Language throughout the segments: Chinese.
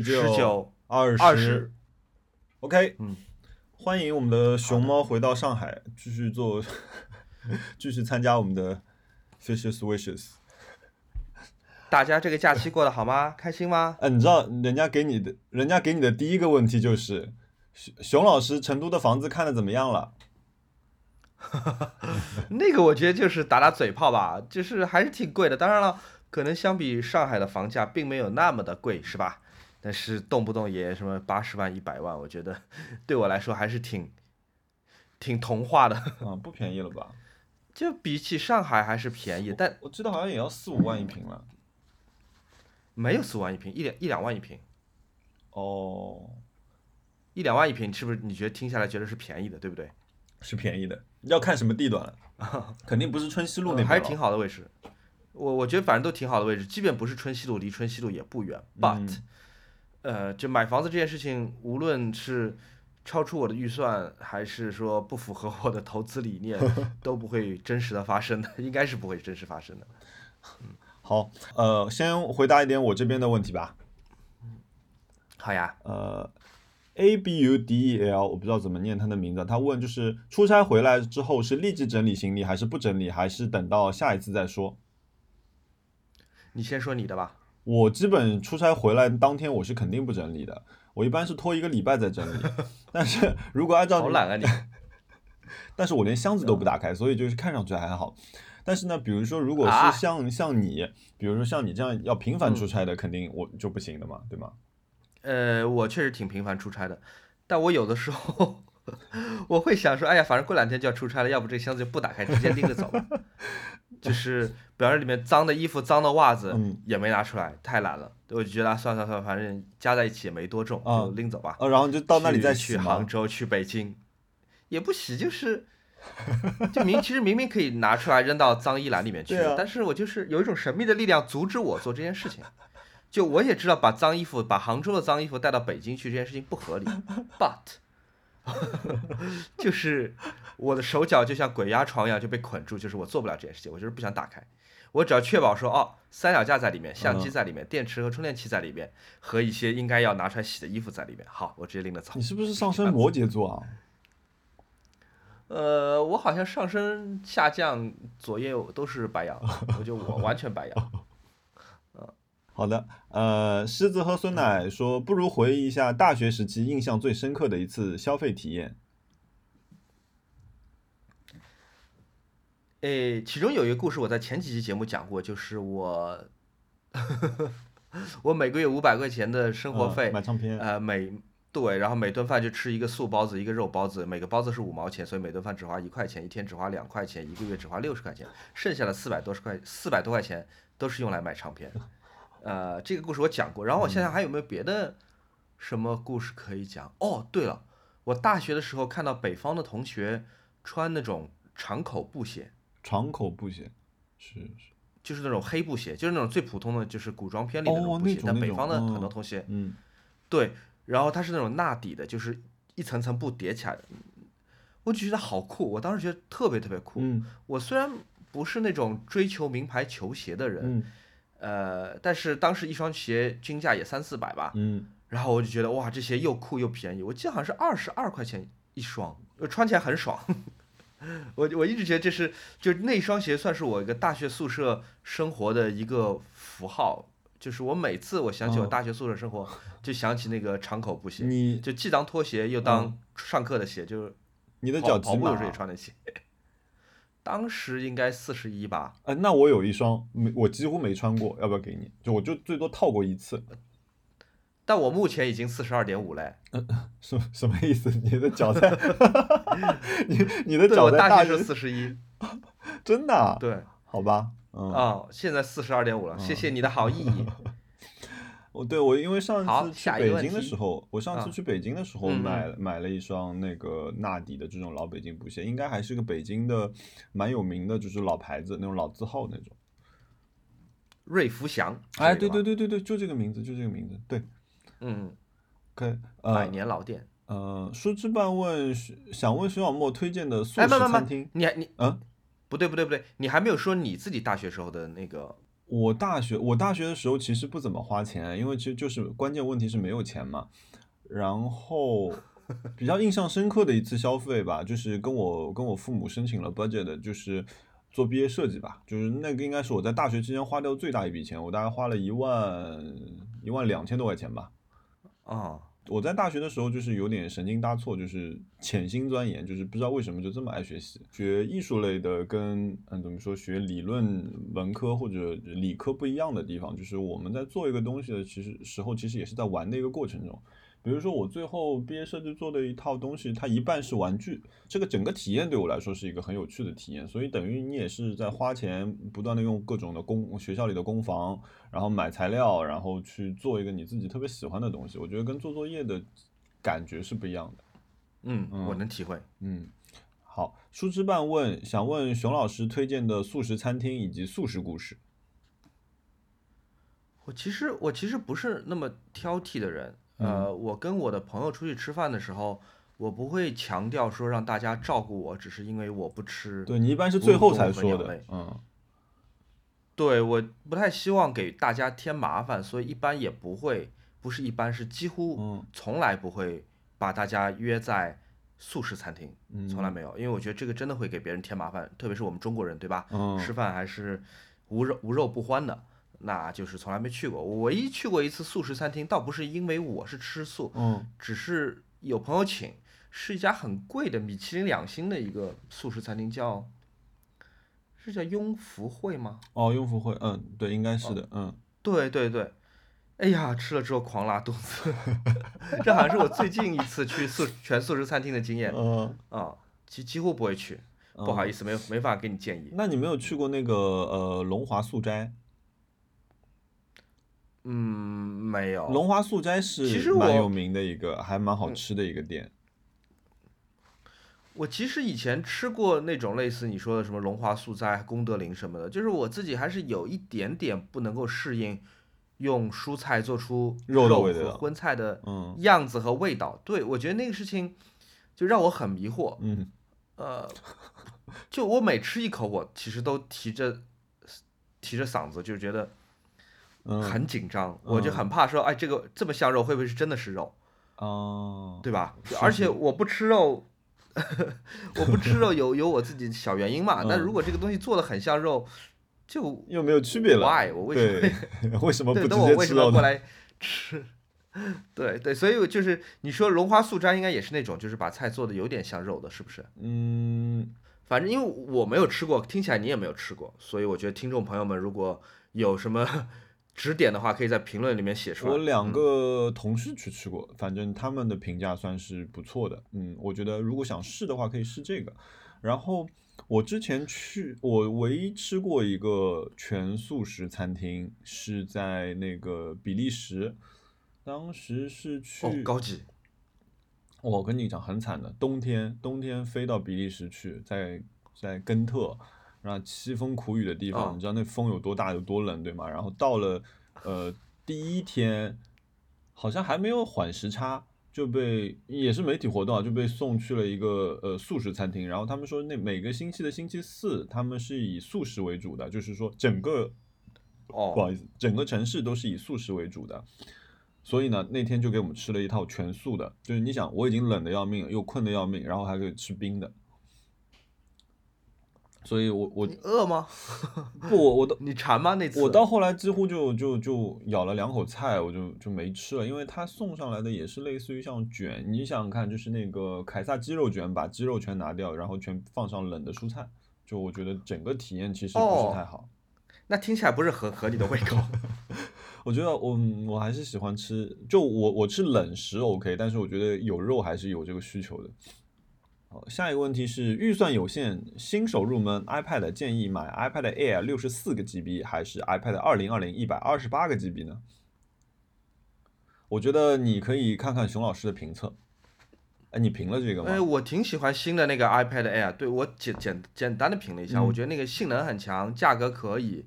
十十九、二二十。OK，嗯，欢迎我们的熊猫回到上海，继续做，继续参加我们的 Fishes Wishes。大家这个假期过得好吗？开心吗？哎、你知道人家给你的，人家给你的第一个问题就是，熊熊老师，成都的房子看的怎么样了？那个我觉得就是打打嘴炮吧，就是还是挺贵的。当然了，可能相比上海的房价并没有那么的贵，是吧？但是动不动也什么八十万、一百万，我觉得 对我来说还是挺挺童话的。啊，不便宜了吧？就比起上海还是便宜，但我记得好像也要四五万一平了。没有四五万一平，一两一两万一平，哦，一两万一平，是不是你觉得听下来觉得是便宜的，对不对？是便宜的，要看什么地段了。肯定不是春熙路那边、嗯还是挺。好的位置。我我觉得反正都挺好的位置，即便不是春熙路，离春熙路也不远。But，、呃，就买房子这件事情，无论是超出我的预算，还是说不符合我的投资理念，都不会真实的发生的，应该是不会真实发生的。好，呃，先回答一点我这边的问题吧。好呀，呃，A B U D E L，我不知道怎么念他的名字。他问就是出差回来之后是立即整理行李，还是不整理，还是等到下一次再说？你先说你的吧。我基本出差回来当天我是肯定不整理的，我一般是拖一个礼拜再整理。但是如果按照你好懒啊你！但是我连箱子都不打开，所以就是看上去还好。但是呢，比如说如果啊是像、像你，比如说像你这样要频繁出差的，肯定我就不行的嘛，对吗？呃，我确实挺频繁出差的，但我有的时候 我会想说，哎呀，反正过两天就要出差了，要不这箱子就不打开，直接拎着走吧。就是，比方说里面脏的衣服、脏的袜子嗯也没拿出来，太懒了。我就觉得啊算了算了，反正加在一起也没多重，啊就拎走吧。呃，然后就到那里再去去杭。州、去北京，也不洗，就是就明其实明明可以拿出来扔到脏衣篮里面去 啊，但是我就是有一种神秘的力量阻止我做这件事情。就我也知道把脏衣服、把杭州的脏衣服带到北京去这件事情不合理，but 就是我的手脚就像鬼压床一样就被捆住，就是我做不了这件事情，我就是不想打开。我只要确保说，哦，三脚架在里面，相机在里面，电池和充电器在里面，和一些应该要拿出来洗的衣服在里面，好，我直接拎着走你。是不是上升摩羯座啊？呃，我好像上升下降左右都是白羊，我就我完全白羊。好的，呃，狮子喝酸奶说，不如回忆一下大学时期印象最深刻的一次消费体验。诶，其中有一个故事我在前几期节目讲过，就是我 我每个月五百块钱的生活呃费，买唱片，呃，每对，然后每顿饭就吃一个素包子，一个肉包子，每个包子是五毛钱，所以每顿饭只花一块钱，一天只花两块钱，一个月只花六十块钱，剩下的四百多十块四百多块钱都是用来买唱片。呃，这个故事我讲过，然后我想想还有没有别的什么故事可以讲？哦，对了，我大学的时候看到北方的同学穿那种长口布鞋，长口布鞋，是是，就是那种黑布鞋，就是那种最普通的，就是古装片里的那哦种布鞋。但北方的很多拖鞋，嗯，对，然后它是那种纳底的，就是一层层布叠起来的，我就觉得好酷，我当时觉得特别特别酷。嗯我虽然不是那种追求名牌球鞋的人，嗯呃，但是当时一双鞋均价也三四百吧，嗯，然后我就觉得哇，这鞋又酷又便宜，我记得好像是二十二块钱一双，我穿起来很爽。我我一直觉得这是就那双鞋算是我一个大学宿舍生活的一个符号，就是我每次我想起我哦大学宿舍生活，就想起那个长口布鞋，你就既当拖鞋又当上课的鞋，就是你的脚跑步的时候也啊？穿的鞋。当时应该四十一吧，呃，那我有一双没，我几乎没穿过，要不要给你？就我就最多套过一次，但我目前已经四十二点五嘞。什什么意思？你的脚在，你你的对，脚我大学在大学是四十一，真的啊？对，好吧，嗯，啊、现在四十二点五了，谢谢你的好意。我对我因为上好次去北京的时候，我上次嗯去北京的时候买了买了一双那个纳底的这种老北京布鞋，应该还是个北京的蛮有名的，就是老牌子那种老字号那种。瑞福祥，哎，对对对，对对对，就这个名字，就这个名字，对。嗯，OK，百呃年老店。呃，书之半问想问徐小莫推荐的素哎，食餐厅，，你还你嗯，不对不对不对，你还没有说你自己大学时候的那个我大学我大学的时候其实不怎么花钱，因为其实就是关键问题是没有钱嘛。然后 比较印象深刻的一次消费吧，就是跟我跟我父母申请了 budget 的，就是做毕业设计吧，就是那个应该是我在大学期间花掉最大一笔钱，我大概花了一万一万两千多块钱吧。啊，我在大学的时候就是有点神经搭错，就是潜心钻研，就是不知道为什么就这么爱学习。学艺术类的跟嗯怎么说学理论文科或者理科不一样的地方，就是我们在做一个东西的其实时候，其实也是在玩的一个过程中。比如说我最后毕业设计做的一套东西，它一半是玩具，这个整个体验对我来说是一个很有趣的体验。所以等于你也是在花钱，不断的用各种的工学校里的工房，然后买材料，然后去做一个你自己特别喜欢的东西。我觉得跟做作业的感觉是不一样的。嗯，我能体会。嗯，好，书之伴问想问熊老师推荐的素食餐厅以及素食故事。我其实我其实不是那么挑剔的人。呃，我跟我的朋友出去吃饭的时候，我不会强调说让大家照顾我，只是因为我不吃。对你一般是最后才说的，嗯。对，我不太希望给大家添麻烦，所以一般也不会，不是一般是几乎从来不会把大家约在素食餐厅，从来没有，因为我觉得这个真的会给别人添麻烦，特别是我们中国人，对吧？吃饭还是无肉无肉不欢的。那就是从来没去过，我唯一去过一次素食餐厅，倒不是因为我是吃素，嗯，只是有朋友请，是一家很贵的米其林两星的一个素食餐厅，叫是叫雍福会吗？哦，雍福会，嗯，对，应该是的，嗯，对对对，哎呀，吃了之后狂拉肚子，这好像是我最近一次去素全素食餐厅的经验，嗯啊，几几乎不会去，不好意思，没有没法给你建议。那你没有去过那个呃龙华素斋？嗯，没有。龙华素斋是其实蛮有名的一个，还蛮好吃的一个店。我其实以前吃过那种类似你说的什么龙华素斋、功德林什么的，就是我自己还是有一点点不能够适应用蔬菜做出肉和荤菜的样子和味道。对我觉得那个事情就让我很迷惑。嗯，呃，就我每吃一口，我其实都提着提着嗓子，就觉得。很紧张，我就很怕说，哎，这个这么像肉，会不会是真的是肉？哦，对吧？而且我不吃肉，我不吃肉有有我自己小原因嘛。但如果这个东西做的很像肉，就又没有区别了。Why？我为什么？为什么不直接吃？我为什么过来吃？对对，所以就是你说龙花素斋应该也是那种，就是把菜做的有点像肉的，是不是？嗯，反正因为我没有吃过，听起来你也没有吃过，所以我觉得听众朋友们如果有什么。指点的话，可以在评论里面写出来。我两个同事去吃过，反正他们的评价算是不错的。嗯，我觉得如果想试的话，可以试这个。然后我之前去，我唯一吃过一个全素食餐厅，是在那个比利时，当时是去高级。我跟你讲，很惨的，冬天冬天飞到比利时去，在在根特。然后凄风苦雨的地方，你知道那风有多大有多冷，对吗？然后到了，呃，第一天好像还没有缓时差，就被也是媒体活动啊，就被送去了一个呃素食餐厅。然后他们说那每个星期的星期四，他们是以素食为主的，就是说整个哦不好意思，整个城市都是以素食为主的。所以呢，那天就给我们吃了一套全素的，就是你想我已经冷的要命，又困的要命，然后还可以吃冰的。所以，我我饿吗？不，我我都你馋吗？那次我到后来几乎就就就咬了两口菜，我就就没吃了，因为他送上来的也是类似于像卷，你想想看，就是那个凯撒鸡肉卷，把鸡肉全拿掉，然后全放上冷的蔬菜，就我觉得整个体验其实不是太好。那听起来不是很合你的胃口。我觉得我我还是喜欢吃，就我我吃冷食 OK，但是我觉得有肉还是有这个需求的。下一个问题是预算有限，新手入门 iPad 建议买 iPad Air 六十四个 GB 还是 iPad 二零二零一百二十八个 GB 呢？我觉得你可以看看熊老师的评测。哎，你评了这个吗？哎，我挺喜欢新的那个 iPad Air，对我简简简单的评了一下，我觉得那个性能很强，价格可以，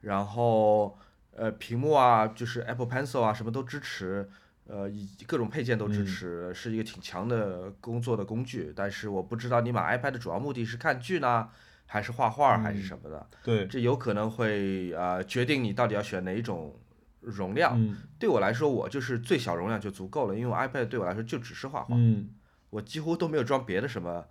然后呃屏幕啊，就是 Apple Pencil 啊，什么都支持。呃，以各种配件都支持，是一个挺强的工作的工具。但是我不知道你买 iPad 的主要目的是看剧呢，还是画画还是什么的，对，这有可能会呃决定你到底要选哪一种容量。嗯对我来说，我就是最小容量就足够了，因为我 iPad 对我来说就只是画画，嗯我几乎都没有装别的什么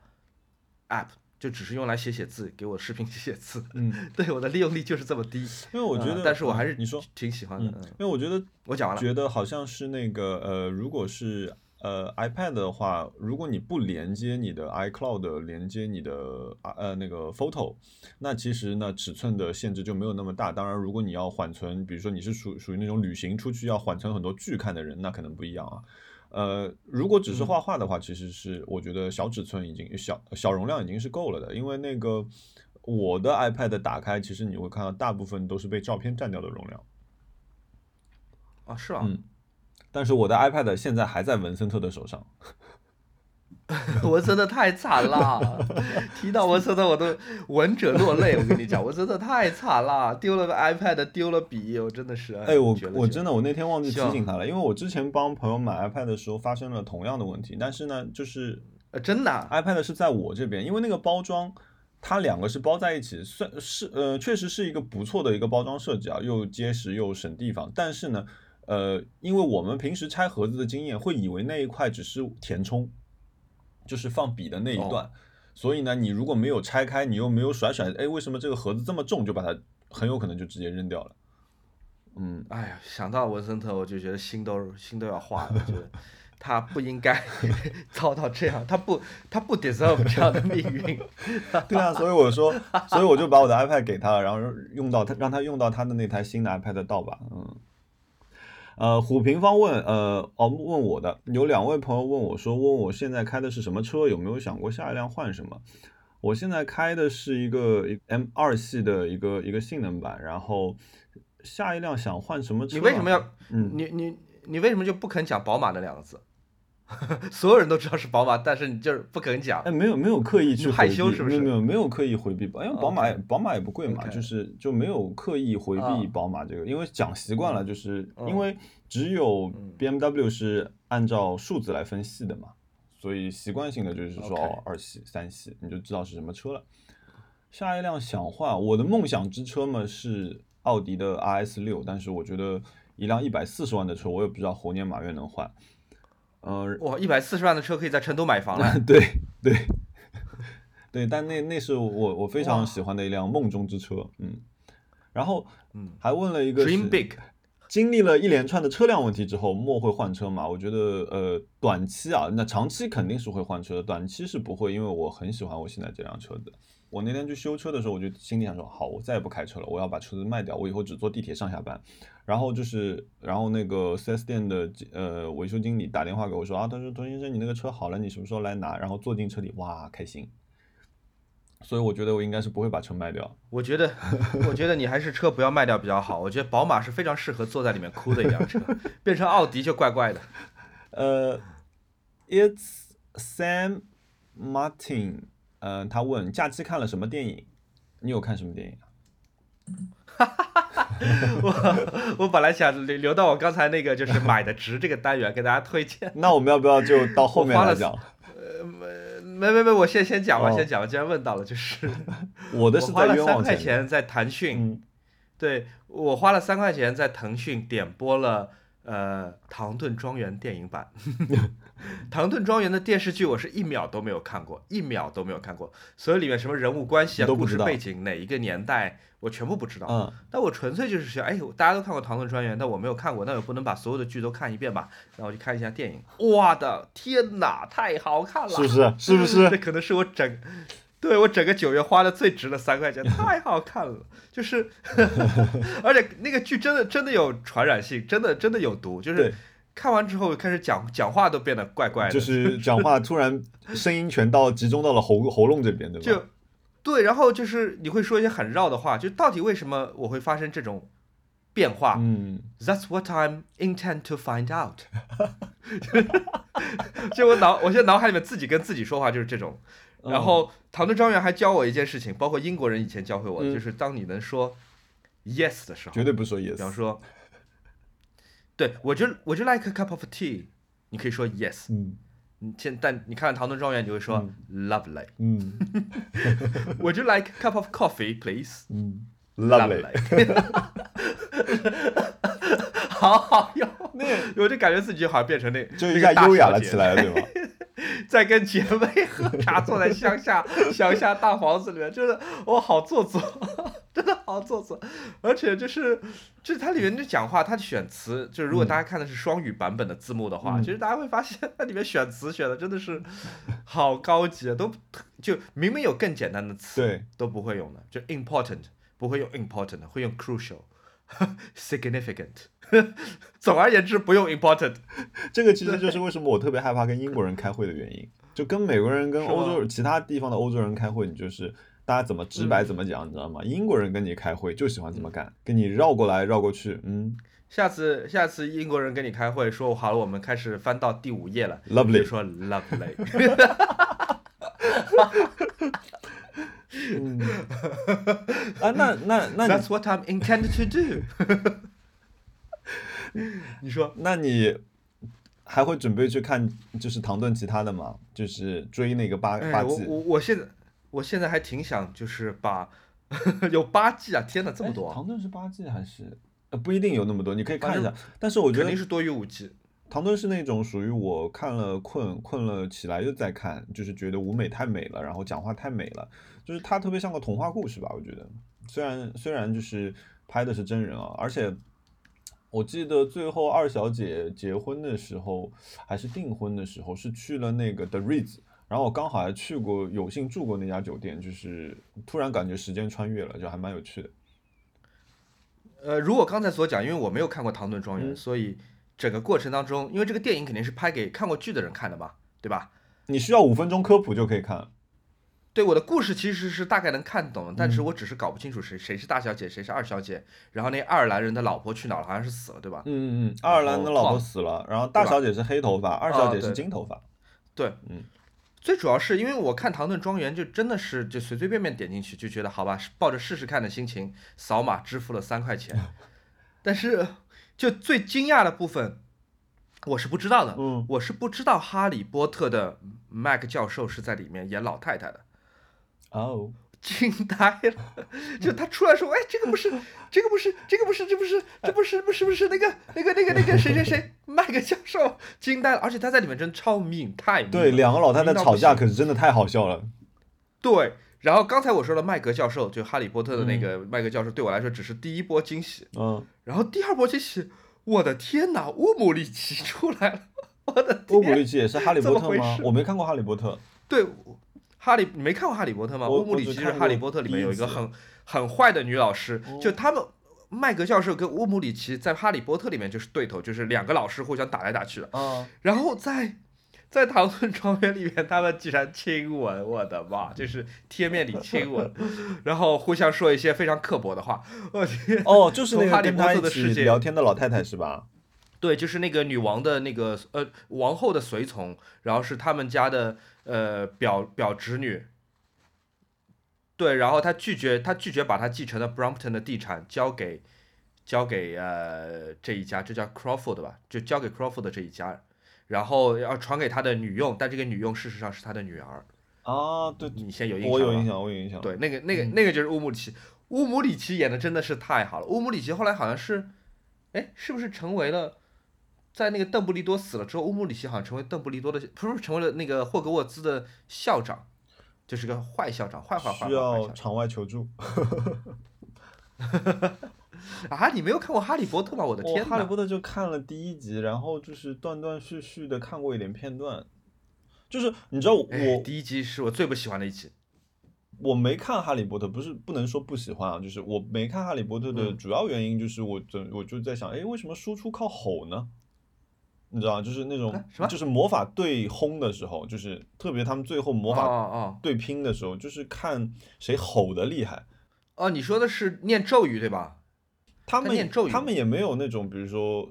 app，就只是用来写写字，给我视频写 写字。嗯，对我的利用率就是这么低。因为我觉得，呃但是我还是嗯你说，挺喜欢的。因为我觉得我讲完了。觉得好像是那个呃，如果是呃 iPad 的话，如果你不连接你的 iCloud，连接你的啊呃那个 Photo，那其实呢尺寸的限制就没有那么大。当然，如果你要缓存，比如说你是属属于那种旅行出去要缓存很多剧看的人，那可能不一样啊。呃，如果只是画画的话，其实是我觉得小尺寸已经小小容量已经是够了的，因为那个我的 iPad 打开，其实你会看到大部分都是被照片占掉的容量。啊，是啊？嗯，但是我的 iPad 现在还在文森特的手上。文森特太惨了，提到文森特我都闻者落泪。我跟你讲，我真的太惨了，丢了个 iPad，丢了笔，我真的是。哎，我我真的我那天忘记提醒他了，因为我之前帮朋友买 iPad 的时候发生了同样的问题，但是呢，就是呃真的啊 iPad 是在我这边，因为那个包装它两个是包在一起，算是呃确实是一个不错的一个包装设计啊，又结实又省地方，但是呢。呃，因为我们平时拆盒子的经验，会以为那一块只是填充，就是放笔的那一哦段，所以呢，你如果没有拆开，你又没有甩甩，哎，为什么这个盒子这么重，就把它很有可能就直接扔掉了。嗯，哎呀，想到文森特，我就觉得心都心都要化了，觉得 他不应该 遭到这样，他不他不 deserve 这样的命运。对啊，所以我说，所以我就把我的 iPad 给他了，然后用到他让他用到他的那台新的 iPad 的盗版，嗯。呃，虎平方问，呃，哦，问我的，有两位朋友问我说，问我现在开的是什么车，有没有想过下一辆换什么？我现在开的是一个 M 二系的一个一个性能版，然后下一辆想换什么车、啊？你为什么要？嗯，你你你为什么就不肯讲宝马那两个字？所有人都知道是宝马，但是你就是不肯讲。哎，。没有没有刻意去害羞是不是？没有没有刻意回避，因为宝马宝马也不贵嘛就是就没有刻意回避啊宝马这个，因为讲习惯了，就是因嗯为只有嗯。BMW 是按照数字来分系的嘛，所以习惯性的就是说哦二系三系你就知道是什么车了。下一辆想换，我的梦想之车嘛是奥迪的 RS 六，但是我觉得一辆一百四十万的车，我也不知道猴年马月能换。嗯、哇，一百四十万的车可以在成都买房了。对对 对，但那那是我我非常喜欢的一辆梦中之车，嗯。然后嗯还问了一个，Dream big。经历了一连串的车辆问题之后，莫会换车吗？我觉得呃，短期啊，那长期肯定是会换车的，短期是不会，因为我很喜欢我现在这辆车子。我那天去修车的时候，我就心里想说，好，我再也不开车了，我要把车子卖掉，我以后只坐地铁上下班。然后就是，然后那个 4S 店的呃维修经理打电话给我说啊，他说童先生，你那个车好了，你什么时候来拿？然后坐进车里，哇，开心。所以我觉得我应该是不会把车卖掉。我觉得，我觉得你还是车不要卖掉比较好。我觉得宝马是非常适合坐在里面哭的一辆车，变成奥迪就怪怪的。呃，It's Sam Martin，呃，他问假期看了什么电影？你有看什么电影哈哈哈？我我本来想留留到我刚才那个就是买的值这个单元给大家推荐。那我们要不要就到后面来讲？呃没没没，我先先讲吧，哦先讲吧。既然问到了，就是 我的是花了三在冤枉的。块钱在腾讯，嗯，对我花了三块钱在腾讯点播了呃《唐顿庄园》电影版。唐顿庄园的电视剧我是一秒都没有看过，一秒都没有看过，所以里面什么人物关系啊、故事背景、哪一个年代，我全部不知道。嗯，但我纯粹就是想，哎，大家都看过《唐顿庄园》，但我没有看过，那我不能把所有的剧都看一遍吧？那我就看一下电影，哇的天哪，太好看了！是不是？是不是？这 可能是我整，对我整个九月花的最值的三块钱，太好看了，就是，而且那个剧真的真的有传染性，真的真的有毒，就是，看完之后开始讲讲话都变得怪怪的，就是 讲话突然声音全到集中到了喉喉咙这边，对吧？就对，然后就是你会说一些很绕的话，就到底为什么我会发生这种变化？嗯，That's what I'm intent to find out 就我脑，我现在脑海里面自己跟自己说话就是这种。嗯然后唐顿庄园还教我一件事情，包括英国人以前教会我的，嗯就是当你能说 yes 的时候，绝对不说 yes。比方说，对我就我就 like a cup of tea，你可以说 yes。嗯你现但你看《唐顿庄园》，你就会说 lovely。嗯，Would you like a cup of coffee, please？嗯，lovely。好好用，那我就感觉自己好像变成那就一下优雅了起来，对吗？在跟姐妹喝茶，坐在乡下乡下大房子里面，真的我好做作，真的好做作。而且就是就是它里面就讲话，它选词，就是如果大家看的是双语版本的字幕的话，其实大家会发现它里面选词选的真的是好高级，都就明明有更简单的词，对，都不会用的，就 important 不会用 important，会用 crucial，significant。总而言之，不用 important。这个其实就是为什么我特别害怕跟英国人开会的原因。就跟美国人、跟欧洲其他地方的欧洲人开会，你就是大家怎么直白怎么讲，你知道吗？英国人跟你开会就喜欢这么干，跟你绕过来绕过去。嗯，下次下次英国人跟你开会说好了，我们开始翻到第五页了，lovely 说 lovely。嗯，啊，那那那，That's what I'm intended to do。你说，那你还会准备去看就是唐顿其他的吗？就是追那个八八季。我我现在我现在还挺想就是把 有八季啊！天哪，这么多！唐顿是八季还是？呃，不一定有那么多，你可以看一下。但是我觉得肯定是多于五季。唐顿是那种属于我看了困困了起来又再看，就是觉得舞美太美了，然后讲话太美了，就是它特别像个童话故事吧？我觉得，虽然虽然就是拍的是真人啊，而且。我记得最后二小姐结婚的时候，还是订婚的时候，是去了那个 The Ritz，然后我刚好还去过，有幸住过那家酒店，就是突然感觉时间穿越了，就还蛮有趣的。呃，如果刚才所讲，因为我没有看过《唐顿庄园》，所以整个过程当中，因为这个电影肯定是拍给看过剧的人看的嘛，对吧？你需要五分钟科普就可以看。对我的故事其实是大概能看懂，但是我只是搞不清楚谁谁是大小姐，谁是二小姐。然后那爱尔兰人的老婆去哪了？好像是死了，对吧？嗯嗯嗯，爱尔兰的老婆死了，然后大小姐是黑头发，二小姐是金头发。对，嗯，最主要是因为我看《唐顿庄园》就真的是就随随便便点进去就觉得好吧，抱着试试看的心情扫码支付了三块钱。但是就最惊讶的部分，我是不知道的，嗯，我是不知道哈利波特的麦克教授是在里面演老太太的。哦，惊呆了！就他出来说：“哎，这个不是，这个不是，这个不是，这不是，这不是，不是不是那个那个那个那个谁谁谁麦克教授惊呆了，而且他在里面真超命，太对，两个老太太吵架可是真的太好笑了。对，然后刚才我说的麦格教授，就哈利波特的那个麦格教授，对我来说只是第一波惊喜。嗯，然后第二波惊喜，我的天哪，乌姆里奇出来了！我的天乌姆里奇也是哈利波特吗？我没看过哈利波特。对。哈利，你没看过《哈利波特》吗？乌姆里奇是《哈利波特》里面有一个很很坏的女老师，就他们麦格教授跟乌姆里奇在《哈利波特》里面就是对头，就是两个老师互相打来打去的。然后在在唐顿庄园里面，他们竟然亲吻，我的妈，就是贴面里亲吻，然后互相说一些非常刻薄的话。我天！哦，就是那个跟他一起聊天的老太太是吧？对，就是那个女王的那个呃王后的随从，然后是他们家的。呃，表表侄女，对，然后他拒绝，他拒绝把他继承的 Brompton 的地产交给交给呃这一家，这叫 Crawford 吧，就交给 Crawford 的这一家，然后要传给他的女佣，但这个女佣事实上是他的女儿。啊，对，你先有印象我有印象，我有印象。对，那个那个那个就是乌姆里奇，乌姆里奇演的真的是太好了。乌姆里奇后来好像是，哎，是不是成为了？在那个邓布利多死了之后，乌姆里奇好像成为邓布利多的，不是成为了那个霍格沃兹的校长，就是个坏校长，坏坏坏坏。需要场外求助。啊，你没有看过《哈利波特》吗？我的天！哈利波特就看了第一集，然后就是断断续续的看过一点片段。就是你知道我第一集是我最不喜欢的一集。我没看《哈利波特》，不是不能说不喜欢啊，就是我没看《哈利波特》的主要原因就是我怎我就在想，哎，为什么输出靠吼呢？你知道就是那种，就是魔法对轰的时候，就是特别他们最后魔法对拼的时候，就是看谁吼的厉害。哦，你说的是念咒语对吧？他们念咒语，他们也没有那种，比如说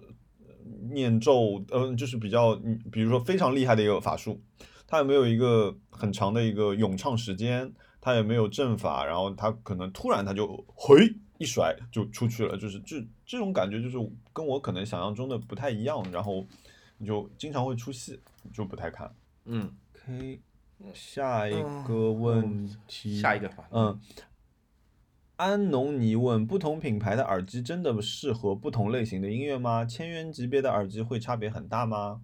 念咒，嗯，就是比较，比如说非常厉害的一个法术，他也没有一个很长的一个咏唱时间，他也没有阵法，然后他可能突然他就回。一甩就出去了，就是这这种感觉，就是跟我可能想象中的不太一样，然后。就经常会出戏，就不太看。嗯，OK，下一个问题，下一个吧。嗯，安农尼问：不同品牌的耳机真的适合不同类型的音乐吗？千元级别的耳机会差别很大吗？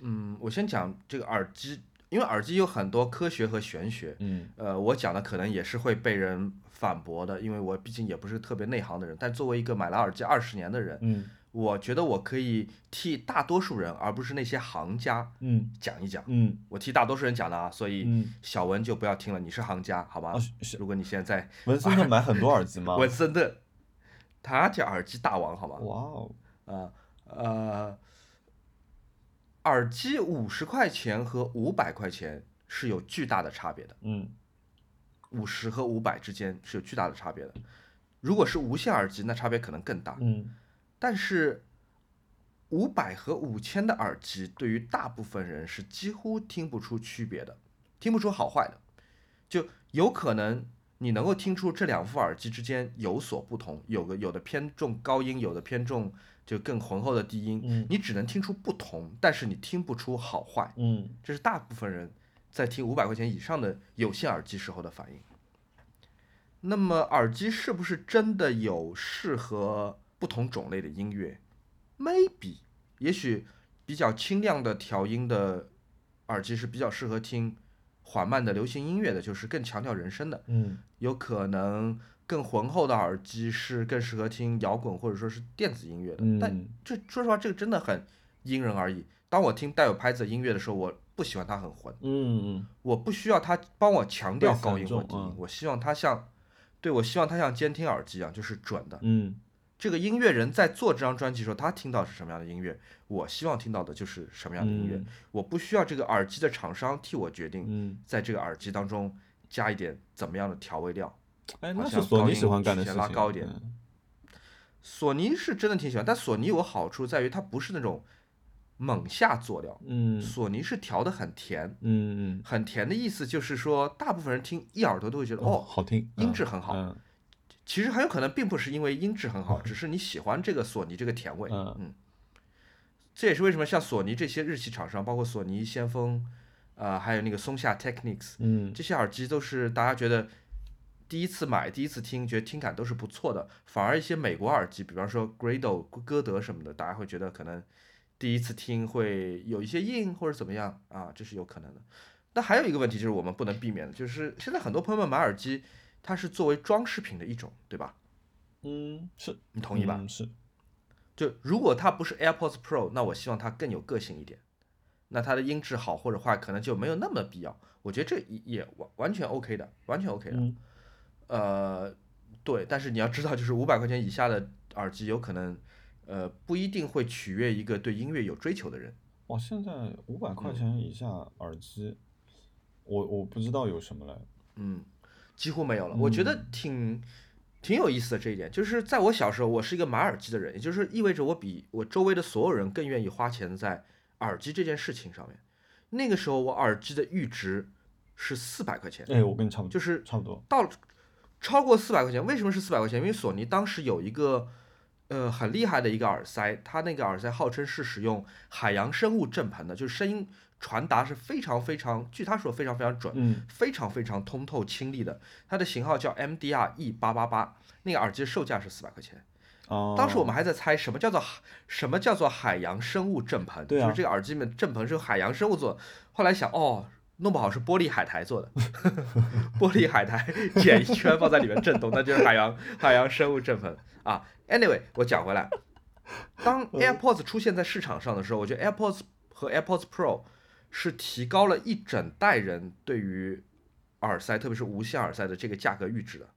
嗯，我先讲这个耳机，因为耳机有很多科学和玄学。嗯呃，我讲的可能也是会被人反驳的，因为我毕竟也不是特别内行的人。但作为一个买了耳机二十年的人，嗯我觉得我可以替大多数人，而不是那些行家嗯讲一讲。嗯我替大多数人讲的啊，所以嗯，小文就不要听了，你是行家，好吧如果你现在在文森特买很多耳机吗？文森特，他叫耳机大王，好吗？哇哦，啊呃，耳机五十块钱和五百块钱是有巨大的差别的，嗯五十和五百之间是有巨大的差别的。如果是无线耳机，那差别可能更大。嗯但是五百和五千的耳机，对于大部分人是几乎听不出区别的，听不出好坏的。就有可能你能够听出这两副耳机之间有所不同，有个有的偏重高音，有的偏重就更浑厚的低音，嗯你只能听出不同，但是你听不出好坏。嗯这是大部分人在听五百块钱以上的有线耳机时候的反应。那么耳机是不是真的有适合不同种类的音乐？Maybe，也许比较轻量的调音的耳机是比较适合听缓慢的流行音乐的，就是更强调人声的。嗯有可能更浑厚的耳机是更适合听摇滚或者说是电子音乐的。但嗯这说实话，这个真的很因人而异。当我听带有拍子的音乐的时候，我不喜欢它很浑，嗯我不需要它帮我强调高音或低音我希望它像，对我希望它像监听耳机一样，就是准的。嗯这个音乐人在做这张专辑的时候，他听到是什么样的音乐，我希望听到的就是什么样的音乐。嗯。我不需要这个耳机的厂商替我决定，嗯，在这个耳机当中加一点怎么样的调味料。哎，好那是像索尼喜欢干的事情，拉高一点。嗯。索尼是真的挺喜欢，但索尼有个好处在于它不是那种猛下佐料，嗯。索尼是调的很甜，嗯嗯，很甜的意思就是说，大部分人听一耳朵都会觉得哦，哦，好听，嗯音质很好嗯其实很有可能并不是因为音质很好，只是你喜欢这个索尼这个甜味。嗯嗯，这也是为什么像索尼这些日系厂商，包括索尼、先锋，呃，还有那个松下 Technics 嗯这些耳机，都是大家觉得第一次买、第一次听，觉得听感都是不错的。反而一些美国耳机，比方说 Grado、歌德什么的，大家会觉得可能第一次听会有一些硬或者怎么样啊，这是有可能的。那还有一个问题就是我们不能避免的，就是现在很多朋友们买耳机，它是作为装饰品的一种，对吧？嗯，是，你同意吧？嗯是，就如果它不是 AirPods Pro，那我希望它更有个性一点。那它的音质好或者坏，可能就没有那么必要。我觉得这也也完完全 OK 的，完全 OK 的。嗯呃，对，但是你要知道，就是五百块钱以下的耳机，有可能呃不一定会取悦一个对音乐有追求的人。哇，现在五百块嗯钱以下耳机，我我不知道有什么了，嗯，几乎没有了。我觉得挺挺有意思的这一点，就是在我小时候，我是一个买耳机的人，也就是意味着我比我周围的所有人更愿意花钱在耳机这件事情上面。那个时候我耳机的阈值是四百块钱，哎，我跟你差不多，就是差不多，到超过四百块钱，为什么是四百块钱？因为索尼当时有一个呃很厉害的一个耳塞，它那个耳塞号称是使用海洋生物振盆的，就是声音传达是非常非常，据他说非常非常准，嗯非常非常通透清丽的。它的型号叫 MDR E 八八八，那个耳机售价是四百块钱。哦，当时我们还在猜什么叫做什么叫做海洋生物振盆，对啊就是这个耳机里面振盆是由海洋生物做的。后来想，哦，弄不好是玻璃海苔做的，玻璃海苔剪一圈放在里面震动，那就是海洋海洋生物振盆啊。Anyway，我讲回来，当 AirPods 出现在市场上的时候，我觉得 AirPods 和 AirPods Pro 是提高了一整代人对于耳塞，特别是无线耳塞的这个价格阈值的。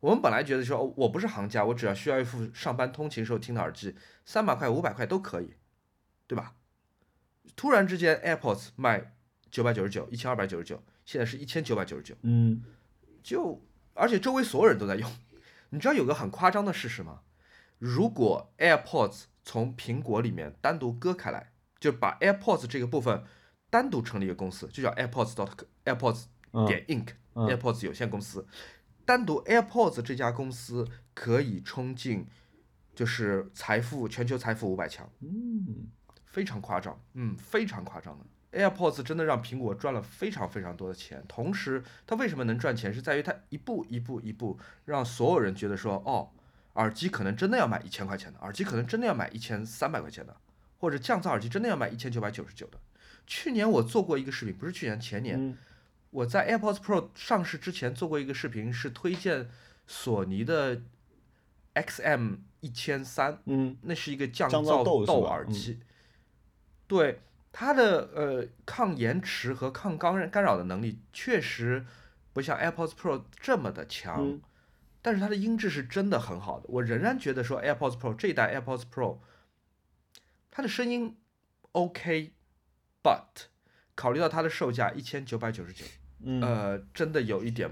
我们本来觉得说，哦我不是行家，我只要需要一副上班通勤时候听的耳机，三百块、五百块都可以，对吧？突然之间，AirPods 卖九百九十九、一千二百九十九，现在是一千九百九十九，嗯就而且周围所有人都在用。你知道有个很夸张的事实吗？如果 AirPods 从苹果里面单独割开来，就把 AirPods 这个部分单独成立一个公司，就叫 AirPods dot AirPods 嗯点 Inc、嗯 AirPods 有限公司。单独 AirPods 这家公司可以冲进就是财富全球财富五百强，嗯非常夸张，嗯，非常夸张的。AirPods 真的让苹果赚了非常非常多的钱，同时它为什么能赚钱，是在于它一步一步一步让所有人觉得说，哦，耳机可能真的要买一千块钱的，耳机可能真的要买一千三百块钱的，或者降噪耳机真的要买一千九百九十九的。去年我做过一个视频，不是去年前年，我在 AirPods Pro 上市之前做过一个视频，是推荐索尼的 XM 一千三，嗯，那是一个降噪豆豆耳机，对。它的呃抗延迟和抗干干扰的能力确实不像 AirPods Pro 这么的强，但是它的音质是真的很好的。我仍然觉得说 AirPods Pro 这一代 AirPods Pro 它的声音 OK，but 考虑到它的售价一千九百九十九，呃，真的有一点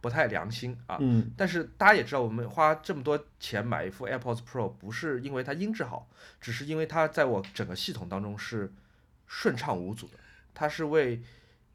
不太良心啊。嗯。但是大家也知道，我们花这么多钱买一副 AirPods Pro 不是因为它音质好，只是因为它在我整个系统当中是。顺畅无阻的，它是为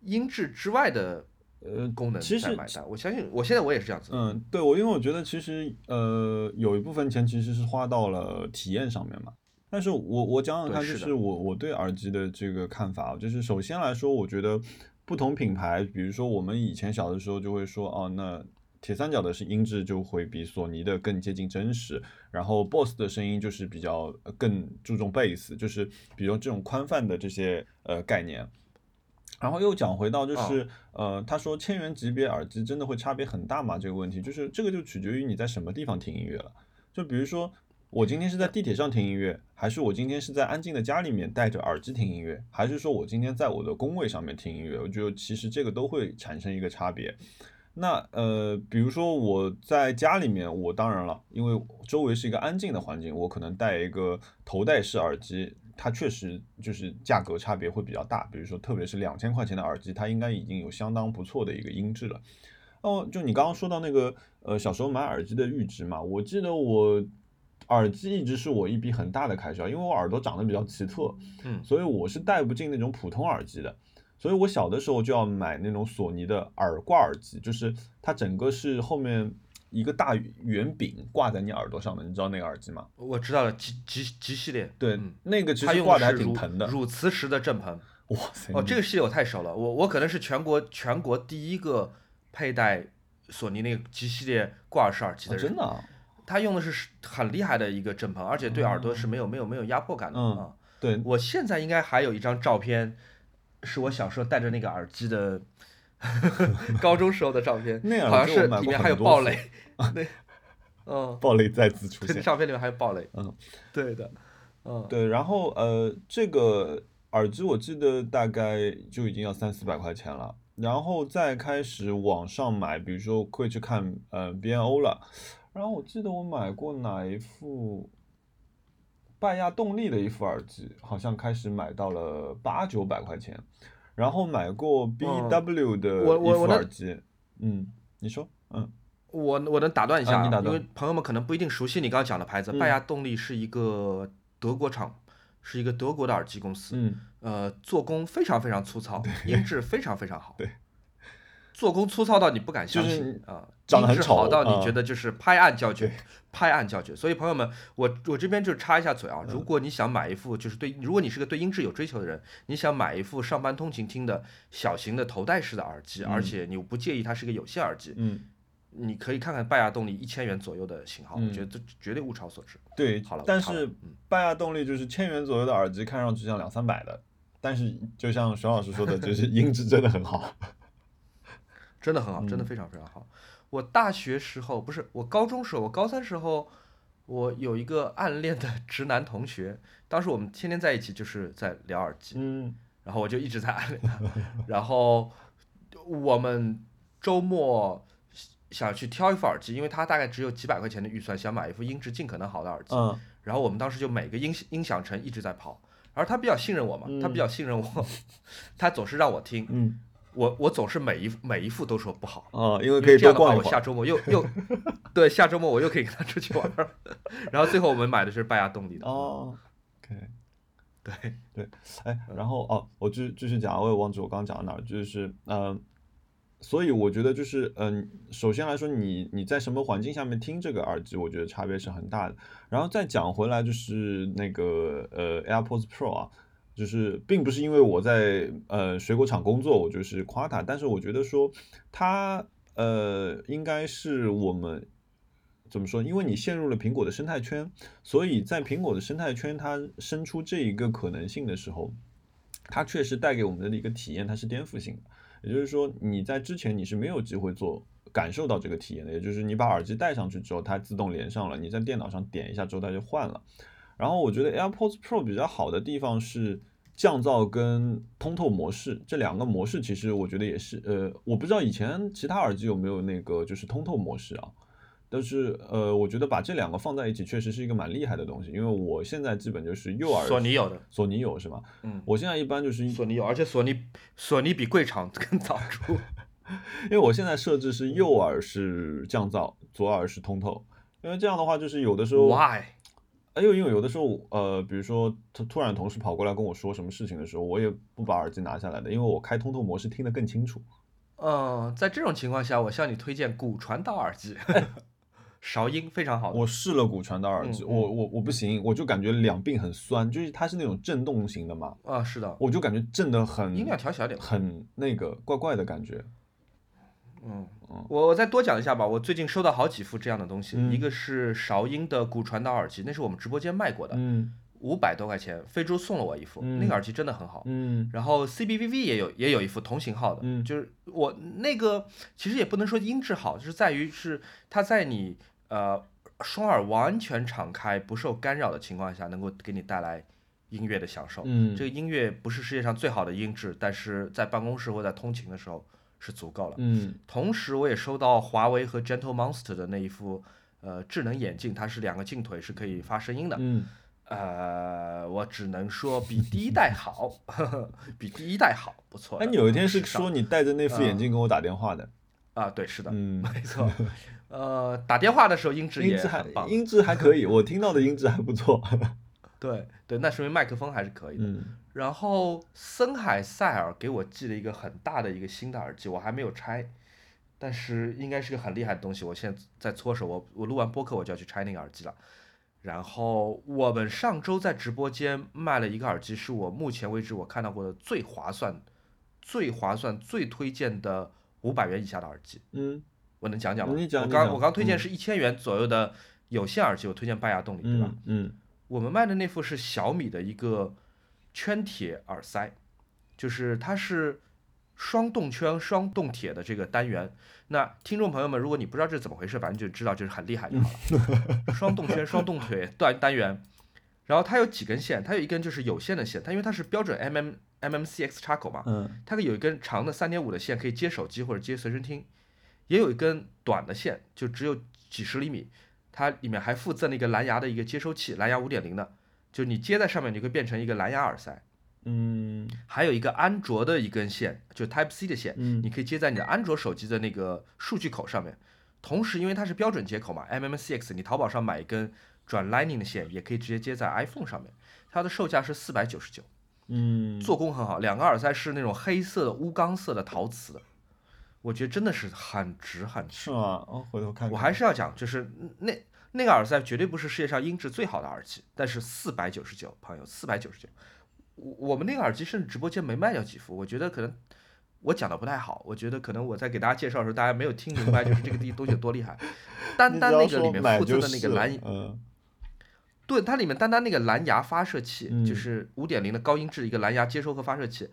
音质之外的呃功能在买单。我相信，我现在我也是这样子。嗯，对我，因为我觉得其实呃有一部分钱其实是花到了体验上面嘛。但是我我讲讲看，就是我我对耳机的这个看法，就是首先来说，我觉得不同品牌，比如说我们以前小的时候就会说，哦，那。铁三角的是音质就会比索尼的更接近真实，然后 BOSS 的声音就是比较更注重贝斯，就是比如这种宽泛的这些呃概念。然后又讲回到就是呃，他说千元级别耳机真的会差别很大吗？这个问题就是这个就取决于你在什么地方听音乐了。就比如说我今天是在地铁上听音乐，还是我今天是在安静的家里面戴着耳机听音乐，还是说我今天在我的工位上面听音乐？我觉得其实这个都会产生一个差别。那呃，比如说我在家里面，我当然了，因为周围是一个安静的环境，我可能戴一个头戴式耳机，它确实就是价格差别会比较大。比如说，特别是两千块钱的耳机，它应该已经有相当不错的一个音质了。哦，就你刚刚说到那个呃，小时候买耳机的阈值嘛，我记得我耳机一直是我一笔很大的开销，因为我耳朵长得比较奇特，嗯，所以我是戴不进那种普通耳机的。所以我小的时候就要买那种索尼的耳挂耳机，就是它整个是后面一个大圆饼挂在你耳朵上的，你知道那个耳机吗？我知道了，G G G 系列，对，那个其实挂的还挺疼的。乳磁石的振盆，哇塞！哦，这个系列我太熟了，我我可能是全国全国第一个佩戴索尼那个 G 系列挂耳式耳机的人，真的。它用的是很厉害的一个振盆，而且对耳朵是没有没有没有压迫感的啊。对，我现在应该还有一张照片。是我小时候戴着那个耳机的 高中时候的照片，好像是里面还有暴雷，那，嗯，暴雷再次出现，照片里面还有暴雷，嗯，对的，嗯，对，然后呃，这个耳机我记得大概就已经要三四百块钱了，然后再开始网上买，比如说会去看呃 B N O 了，然后我记得我买过哪一副。拜亚动力的一副耳机，好像开始买到了八九百块钱，然后买过 B W 的一副耳机，嗯，你说，嗯，我我能打断一下，因为朋友们可能不一定熟悉你刚刚讲的牌子，拜亚动力是一个德国厂，是一个德国的耳机公司，嗯，呃，做工非常非常粗糙，音质非常非常好，对。做工粗糙到你不敢相信啊，音质好到你觉得就是拍案叫绝，拍案叫绝。所以朋友们，我我这边就插一下嘴啊，如果你想买一副就是对，如果你是个对音质有追求的人，你想买一副上班通勤听的小型的头戴式的耳机，而且你不介意它是个有线耳机，嗯，你可以看看拜亚动力一千元左右的型号，我觉得这绝对物超所值。对，好了，但是拜亚动力就是千元左右的耳机，看上去像两三百的，但是就像熊老师说的，就是音质真的很好。真的很好，真的非常非常好。我大学时候不是我高中时候，我高三时候，我有一个暗恋的 直男同学，当时我们天天在一起就是在聊耳机，嗯，然后我就一直在暗恋他，然后我们周末想去挑一副耳机，因为他大概只有几百块钱的预算，想买一副音质尽可能好的耳机，嗯，然后我们当时就每个音音响城一直在跑，而他比较信任我嘛，他比较信任我，他总是让我听，嗯。我我总是每一每一副都说不好啊，因为可以多逛我下周末又又 对下周末我又可以跟他出去玩儿，然后最后我们买的是拜亚动力的。哦，OK，对 对，哎，然后哦，我继继续讲，我也忘记我刚刚讲到哪儿，就是嗯，所以我觉得就是，嗯，首先来说你，你在什么环境下面听这个耳机，我觉得差别是很大的。然后再讲回来，就是那个呃 AirPods Pro 啊，就是并不是因为我在呃水果厂工作，我就是夸它，但是我觉得说它呃应该是我们怎么说？因为你陷入了苹果的生态圈，所以在苹果的生态圈它生出这一个可能性的时候，它确实带给我们的一个体验，它是颠覆性的。也就是说，你在之前你是没有机会做感受到这个体验的。也就是你把耳机戴上去之后，它自动连上了，你在电脑上点一下之后，它就换了。然后我觉得 AirPods Pro 比较好的地方是降噪跟通透模式这两个模式，其实我觉得也是，呃，我不知道以前其他耳机有没有那个就是通透模式啊。但是呃，我觉得把这两个放在一起，确实是一个蛮厉害的东西。因为我现在基本就是右耳，索尼有的，索尼有是吗？嗯，我现在一般就是索尼有，而且索尼索尼比贵厂 更早出。因为我现在设置是右耳是降噪，左耳是通透。因为这样的话，就是有的时候，Why？哎呦，因为有的时候，呃，比如说突突然同事跑过来跟我说什么事情的时候，我也不把耳机拿下来的，因为我开通透模式听得更清楚。嗯，在这种情况下，我向你推荐骨传导耳机，韶音非常好。我试了骨传导耳机，我我我不行，我就感觉两鬓很酸，就是它是那种震动型的嘛，啊，是的，我就感觉震得很音量调小点。很那个怪怪的感觉。嗯，我我再多讲一下吧。我最近收到好几副这样的东西，嗯一个是韶音的骨传导耳机，那是我们直播间卖过的，嗯五百多块钱，非洲送了我一副，嗯那个耳机真的很好。嗯然后 CBVV 也有也有一副同型号的，嗯就是我那个其实也不能说音质好，就是在于是它在你呃双耳完全敞开、不受干扰的情况下，能够给你带来音乐的享受。嗯这个音乐不是世界上最好的音质，但是在办公室或在通勤的时候是足够了。嗯同时，我也收到华为和 Gentle Monster 的那一副呃智能眼镜，它是两个镜腿是可以发声音的。嗯呃，我只能说比第一代好，比第一代好，不错的。哎，你有一天是说你戴着那副眼镜跟我打电话的，啊，对，是的，嗯，没错。呃，打电话的时候音质也音质还很棒，音质还可以，我听到的音质还不错。对对，那说明麦克风还是可以的。嗯然后森海塞尔给我寄了一个很大的一个新的耳机，我还没有拆，但是应该是个很厉害的东西。我现在在搓手，我我录完播客我就要去拆那个耳机了。然后我们上周在直播间卖了一个耳机，是我目前为止我看到过的最划算、最划算、最推荐的五百元以下的耳机。嗯我能讲讲吗？我刚我刚推荐嗯是一千元左右的有线耳机，我推荐拜亚动力，对吧？嗯嗯我们卖的那副是小米的一个圈铁耳塞，就是它是双动圈、双动铁的这个单元。那听众朋友们，如果你不知道这是怎么回事，反正就知道就是很厉害就好了。双动圈、双动腿单单元，然后它有几根线，它有一根就是有线的线，它因为它是标准 MM MMCX 插口嘛，嗯它有一根长的三点五的线可以接手机或者接随身听，也有一根短的线，就只有几十厘米，它里面还附赠了一个蓝牙的一个接收器，蓝牙五点零的，就你接在上面，你会变成一个蓝牙耳塞。嗯还有一个安卓的一根线，就 Type C 的线，嗯你可以接在你的安卓手机的那个数据口上面。同时，因为它是标准接口嘛，MMCX，你淘宝上买一根转 Lightning 的线，也可以直接接在 iPhone 上面。它的售价是四百九十九。嗯，做工很好，两个耳塞是那种黑色的钨钢色的陶瓷的，我觉得真的是很值很值。是吗？哦，回头看看。我还是要讲，就是那那个耳塞绝对不是世界上音质最好的耳机，但是四百九十九，朋友，四百九十九。我我们那个耳机甚至直播间没卖掉几副，我觉得可能我讲的不太好，我觉得可能我在给大家介绍的时候，大家没有听明白，就是这个地东西有多厉害。单单那个里面附赠的那个蓝嗯对，它里面单单那个蓝牙发射器，嗯就是五点零的高音质一个蓝牙接收和发射器，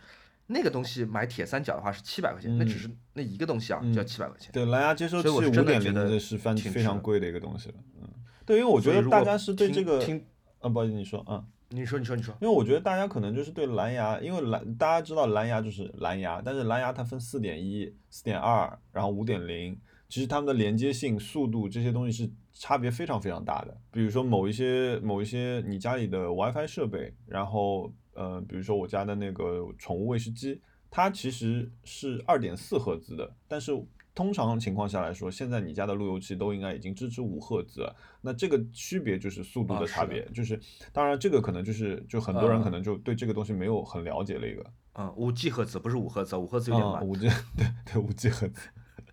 那个东西买铁三角的话是七百块钱，那只嗯是那一个东西啊，嗯就要七百块钱。对，蓝牙接收器五点零真的是非挺非常贵的一个东西了。嗯，对，因为我觉得大家是对这个，听，啊，不好意思，你说，嗯。你说你说你说，因为我觉得大家可能就是对蓝牙，因为蓝大家知道蓝牙就是蓝牙，但是蓝牙它分四点一、四点二，然后五点零，其实它们的连接性、速度这些东西是差别非常非常大的。比如说某一些某一些你家里的 WiFi 设备，然后呃，比如说我家的那个宠物喂食机，它其实是二点四赫兹的，但是通常情况下来说，现在你家的路由器都应该已经支持五赫兹了。那这个区别就是速度的的差别，就是当然这个可能就是就很多人嗯可能就对这个东西没有很了解了一个。嗯，五 G 赫兹不是五赫兹，五赫兹有点慢。啊五 G 对对五 G 赫兹。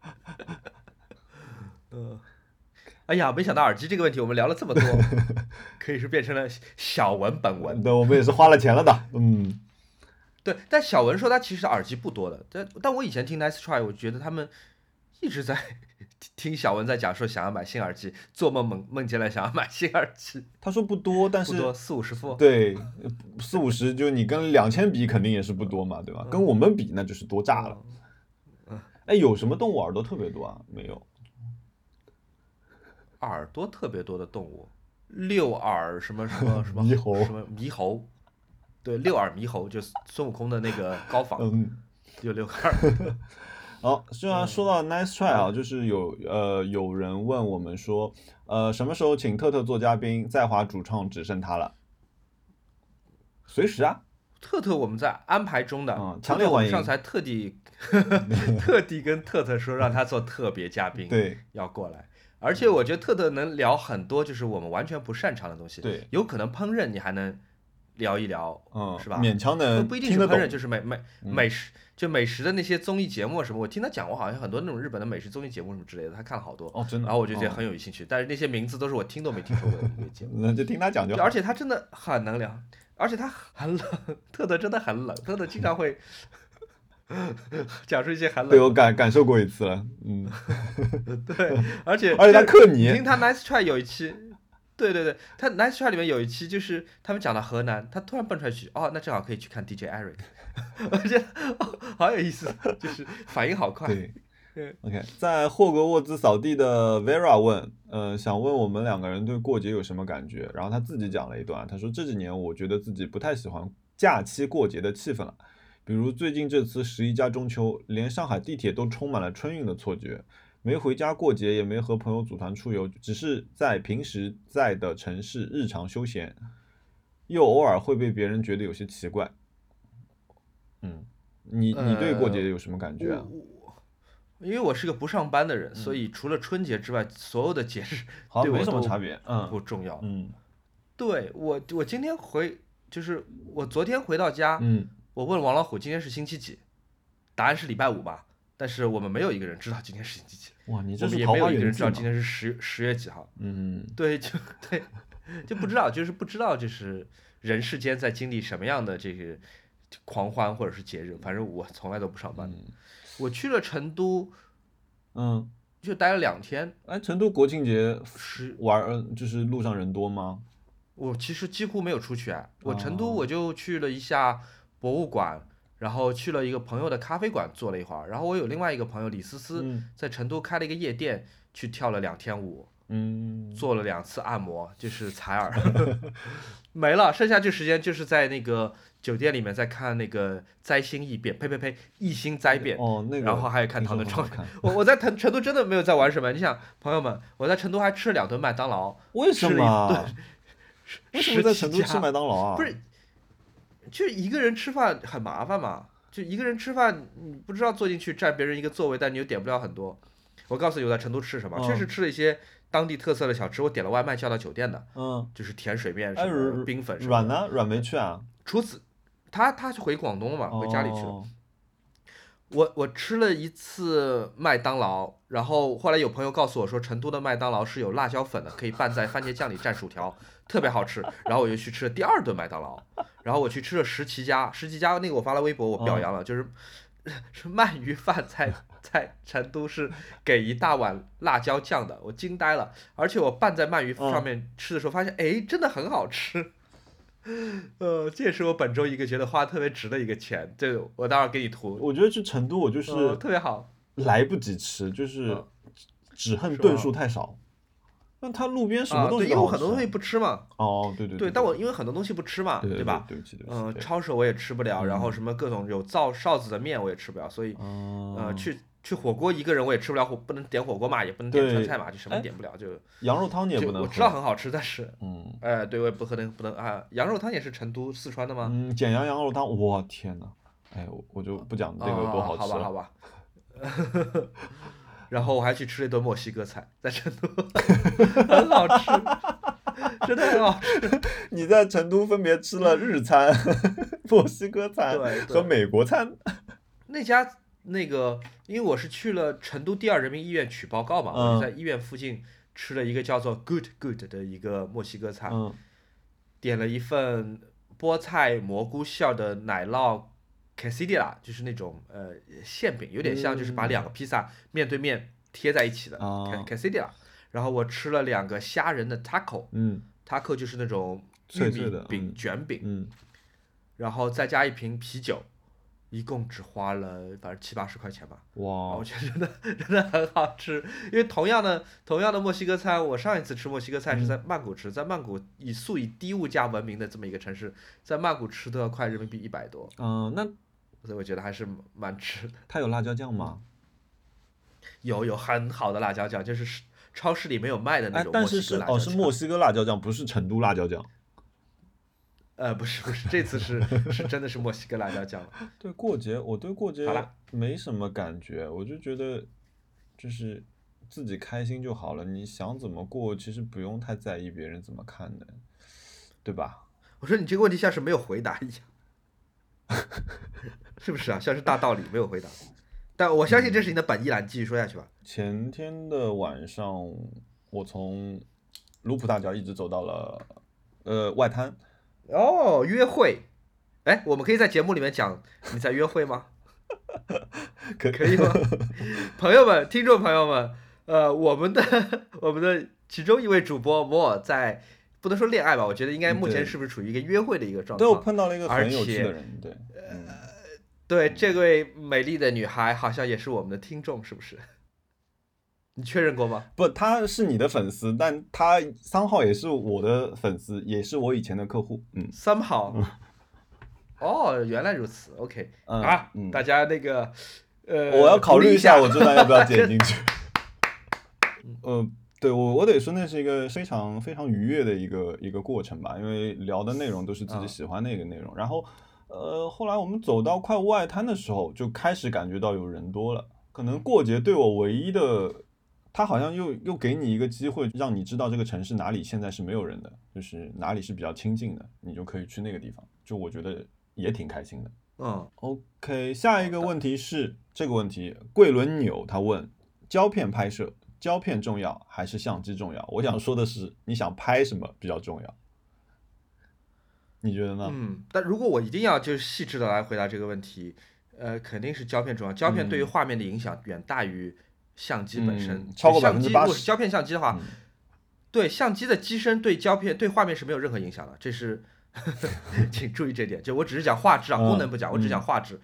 嗯，哎呀，没想到耳机这个问题我们聊了这么多，可以是变成了小文本文。对，我们也是花了钱了的。嗯，对，但小文说他其实耳机不多的，但但我以前听 Nice Try，我觉得他们一直在 听小文在讲说想要买新耳机，做梦梦梦见了想要买新耳机，他说不多，但是不多四五十副。对四五十，就你跟两千比肯定也是不多嘛，对吧？跟我们比那就是多炸了。哎，有什么动物耳朵特别多啊？没有。耳朵特别多的动物，六耳什么什么什么 猕猴什么猕猴，对，六耳猕猴就是孙悟空的那个高仿，嗯，有六个耳。好，虽然说到 nice try 嗯啊，就是有呃有人问我们说，呃什么时候请特特做嘉宾？在华主唱只剩他了，随时啊。特特我们在安排中的，嗯强烈欢迎上次还特地 特地跟特特说让他做特别嘉宾，对要过来。而且我觉得特特能聊很多就是我们完全不擅长的东西，对，有可能烹饪你还能聊一聊，嗯，是吧？勉强的不一定是烹饪。就是美美嗯美食，就美食的那些综艺节目什么，我听他讲过，好像很多那种日本的美食综艺节目什么之类的，他看了好多，哦，真的。然后我就觉得哦很有兴趣，但是那些名字都是我听都没听说过的一个节目，那就听他讲就好。而且他真的很能聊，而且他很冷，特特真的很冷，特特经常会 讲出一些很冷，对我感感受过一次了，嗯，对，而且而且他就克你你听他 Nice Try 有一期。对对对，他 Nice Try 里面有一期就是他们讲到河南，他突然蹦出来一句，哦，那正好可以去看 DJ Eric，我觉得、哦、好有意思，就是反应好快。对对。OK，在霍格沃兹扫地的 Vera 问，呃，想问我们两个人对过节有什么感觉？然后他自己讲了一段，他说这几年我觉得自己不太喜欢假期过节的气氛了，比如最近这次十一加中秋，连上海地铁都充满了春运的错觉。没回家过节，也没和朋友组团出游，只是在平时在的城市日常休闲，又偶尔会被别人觉得有些奇怪。嗯，你你对过节有什么感觉啊？我因为我是个不上班的人，嗯所以除了春节之外，所有的节日 好像没对我都什么差别。嗯不重要。嗯对我，我今天回，就是我昨天回到家，嗯，我问王老虎今天是星期几，答案是礼拜五吧，但是我们没有一个人知道今天是星期几，哇，你我们这是桃也没有一个人？知道今天是十十月几号。嗯，对，就对，就不知道，就是不知道，就是人世间在经历什么样的这个狂欢或者是节日。反正我从来都不上班。嗯我去了成都，嗯，就待了两天，哎，成都国庆节是玩儿就是路上人多吗？我其实几乎没有出去啊。我成都哦我就去了一下博物馆，然后去了一个朋友的咖啡馆坐了一会儿，然后我有另外一个朋友李思思嗯在成都开了一个夜店，去跳了两天舞。嗯，做了两次按摩，就是采耳，没了，剩下这时间就是在那个酒店里面在看那个灾星异变，呸呸呸，异星灾变。哦，那个，然后还有看听唐顿庄说很好看。我我在成成都真的没有在玩什么，你想，朋友们，我在成都还吃了两顿麦当劳，为什吃了一么？为什么在成都吃麦当劳啊？不是，就一个人吃饭很麻烦嘛，就一个人吃饭，你不知道坐进去占别人一个座位，但你又点不了很多。我告诉你我在成都吃什么，确嗯实吃了一些当地特色的小吃，我点了外卖叫到酒店的，嗯，就是甜水面哎，什么冰粉什么的。软呢？软没去啊？除此，他他回广东了嘛，回家里去了。哦我我吃了一次麦当劳，然后后来有朋友告诉我说，成都的麦当劳是有辣椒粉的，可以拌在番茄酱里蘸薯条，特别好吃。然后我就去吃了第二顿麦当劳，然后我去吃了十七家，十七家那个我发了微博，我表扬了，就是 是鳗鱼饭在在成都是给一大碗辣椒酱的，我惊呆了。而且我拌在鳗鱼上面吃的时候，发现哎，真的很好吃。呃，这也是我本周一个觉得花特别值的一个钱，这个我待会儿给你图，我觉得去成都，我就是呃特别好。来不及吃，就是嗯只恨顿数太少。那他路边什么东西因为我很多东西不吃嘛，哦，对对对，但我因为很多东西不吃嘛，对对吧？对不起对不起，嗯，对。抄手我也吃不了，然后嗯。什么各种有灶哨子的面我也吃不了，所以嗯呃，去去火锅一个人我也吃不了火，不能点火锅嘛，也不能点川菜嘛，就什么哎点不了，就羊肉汤你也不能。我知道很好吃，但是嗯。哎，对我也不可能不能啊，羊肉汤也是成都四川的吗？嗯，简阳羊肉汤，我天呐，哎，我我就不讲这个多啊好吧，吃了。好吧，然后我还去吃了一顿墨西哥菜，在成都，很好吃，真的很好吃。你在成都分别吃了日餐、墨西哥餐和美国餐。那家那个，因为我是去了成都第二人民医院取报告嘛，我嗯就在医院附近吃了一个叫做 Good Good 的一个墨西哥菜，嗯点了一份菠菜蘑菇馅儿的奶酪 quesadilla，就是那种呃馅饼，有点像就是把两个披萨面对面贴在一起的嗯哦。Ques- quesadilla。然后我吃了两个虾仁的 taco，taco 嗯。就是那种玉米饼嗯。卷饼，嗯，然后再加一瓶啤酒，一共只花了反正七八十块钱吧。哇。我，觉得真的真的很好吃，因为同样的同样的墨西哥菜，我上一次吃墨西哥菜是在曼谷吃，在曼谷以素以低物价闻名的这么一个城市，在曼谷吃都要快人民币一百多，嗯，那所以我觉得还是蛮值的。它有辣椒酱吗？有有很好的辣椒酱，就是超市里没有卖的那哎，种但是是哦，是墨西哥辣椒酱，不是成都辣椒酱。呃不是不是，这次是 是真的是墨西哥辣椒酱了。对过节，我对过节没什么感觉，我就觉得就是自己开心就好了。你想怎么过，其实不用太在意别人怎么看的，对吧？我说你这个问题像是没有回答一样，是不是啊？像是大道理没有回答。但我相信这是你的本意啦，你继续说下去吧。前天的晚上，我从卢浦大桥一直走到了呃外滩，哦，约会，哎，我们可以在节目里面讲你在约会吗？可可以吗？朋友们，听众朋友们，呃，我们的我们的其中一位主播摩尔在不能说恋爱吧，我觉得应该目前是不是处于一个约会的一个状态对我？碰到了一个很有趣的人，对，呃，对，这位美丽的女孩好像也是我们的听众，是不是？你确认过吗？不，她是你的粉丝，但她三号也是我的粉丝，也是我以前的客户，嗯 somehow，哦，原来如此，OK，嗯啊，嗯大家那个，呃，我要考虑一下，我这段要不要剪进去。呃，对我我得说，那是一个非常非常愉悦的一个一个过程吧，因为聊的内容都是自己啊喜欢的一个内容。然后，呃，后来我们走到快外滩的时候，就开始感觉到有人多了。可能过节对我唯一的，他好像又又给你一个机会，让你知道这个城市哪里现在是没有人的，就是哪里是比较清静的，你就可以去那个地方。就我觉得也挺开心的。嗯，OK，下一个问题是这个问题，桂纶纽他问：胶片拍摄，胶片重要还是相机重要？我想说的是，你想拍什么比较重要？你觉得呢？嗯，但如果我一定要就是细致的来回答这个问题，呃，肯定是胶片重要。胶片对于画面的影响远大于相机本身。嗯超过相机如果是胶片相机的话，嗯对相机的机身对胶片对画面是没有任何影响的，这是 请注意这点。就我只是讲画质啊，嗯功能不讲，我只嗯讲画质。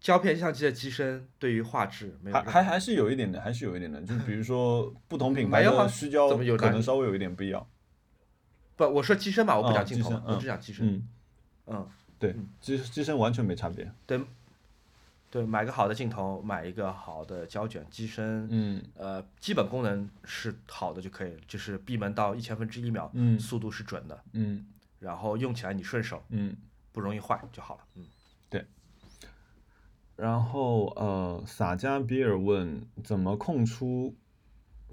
胶片相机的机身对于画质没有还还还是有一点的，还是有一点的。就比如说不同品牌的虚焦怎么有可能稍微有一点不一样。不，我说机身嘛，我不哦讲镜头嘛，我只讲机身。嗯，嗯，对嗯，机机身完全没差别。对，对，买个好的镜头，买一个好的胶卷机身，嗯呃，基本功能是好的就可以了，就是闭门到一千分之一秒，嗯速度是准的，嗯然后用起来你顺手，嗯。不容易坏就好了。嗯，然后呃，洒家比尔问怎么空出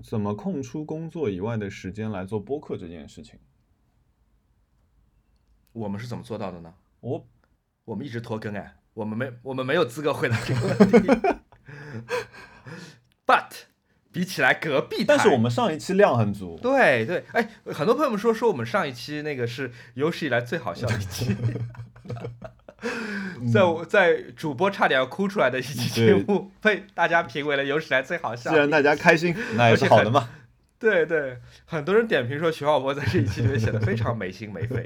怎么空出工作以外的时间来做播客这件事情。我们是怎么做到的呢？我我们一直拖更哎，我们没我们没有资格回答这个问题。But 比起来隔壁台，但是我们上一期量很足，对对，哎，很多朋友们说说我们上一期那个是有史以来最好笑的一期，在我在主播差点要哭出来的一期节目，被大家评为了有史以来最好笑既。然大家开心，那也是好的嘛。对对，很多人点评说徐浩波在这一期里面显得非常没心没肺。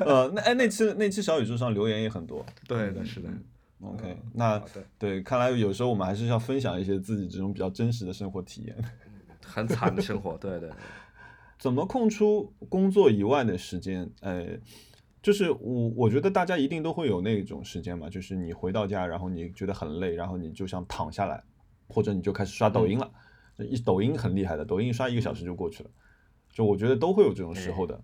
呃，那哎那期那期小宇宙上留言也很多。对的，是的。嗯 OK，那，对，看来有时候我们还是要分享一些自己这种比较真实的生活体验。很惨的生活，对对。怎么空出工作以外的时间？呃，就是我我觉得大家一定都会有那种时间嘛，就是你回到家，然后你觉得很累，然后你就想躺下来，或者你就开始刷抖音了。一抖音很厉害的，抖音刷一个小时就过去了。就我觉得都会有这种时候的。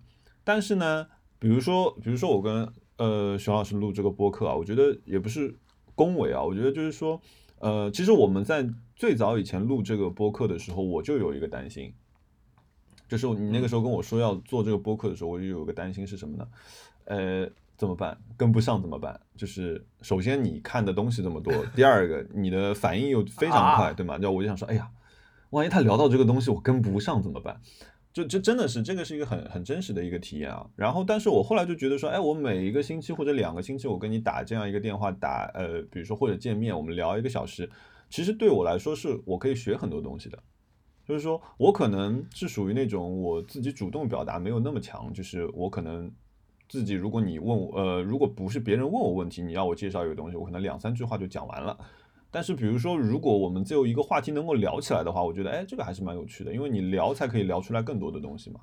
但是呢，比如说，比如说我跟呃熊老师录这个播客啊，我觉得也不是恭维啊，我觉得就是说，呃，其实我们在最早以前录这个播客的时候，我就有一个担心，就是你那个时候跟我说要做这个播客的时候，我就有个担心是什么呢？呃，怎么办？跟不上怎么办？就是首先你看的东西这么多，第二个你的反应又非常快，啊对吗？就我就想说，哎呀，万一他聊到这个东西我跟不上怎么办？就这真的是这个是一个很很真实的一个体验啊。然后，但是我后来就觉得说，哎，我每一个星期或者两个星期，我跟你打这样一个电话，打呃，比如说或者见面，我们聊一个小时，其实对我来说是我可以学很多东西的。就是说我可能是属于那种我自己主动表达没有那么强，就是我可能自己，如果你问我，呃，如果不是别人问我问题，你要我介绍一个东西，我可能两三句话就讲完了。但是比如说，如果我们只有一个话题能够聊起来的话，我觉得，哎，这个还是蛮有趣的，因为你聊才可以聊出来更多的东西嘛。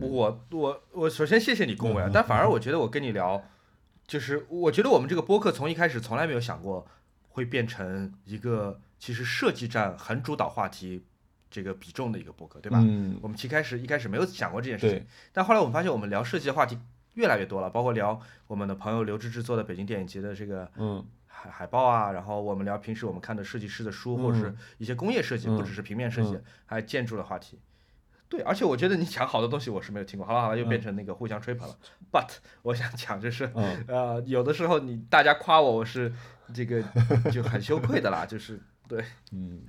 我我我首先谢谢你恭维啊，但反而我觉得我跟你聊，就是我觉得我们这个播客从一开始从来没有想过会变成一个其实设计站很主导话题这个比重的一个博客，对吧？嗯，我们其开始一开始没有想过这件事情对，但后来我们发现我们聊设计的话题越来越多了，包括聊我们的朋友刘志志做的北京电影节的这个嗯海海报啊，然后我们聊平时我们看的设计师的书，或者是嗯一些工业设计，嗯不只是平面设计嗯，还有建筑的话题。对，而且我觉得你讲好多东西我是没有听过。好了好了，又变嗯成那个互相吹捧了。But 我想讲就是，嗯呃，有的时候你大家夸我，我是这个就很羞愧的啦，就是对，嗯，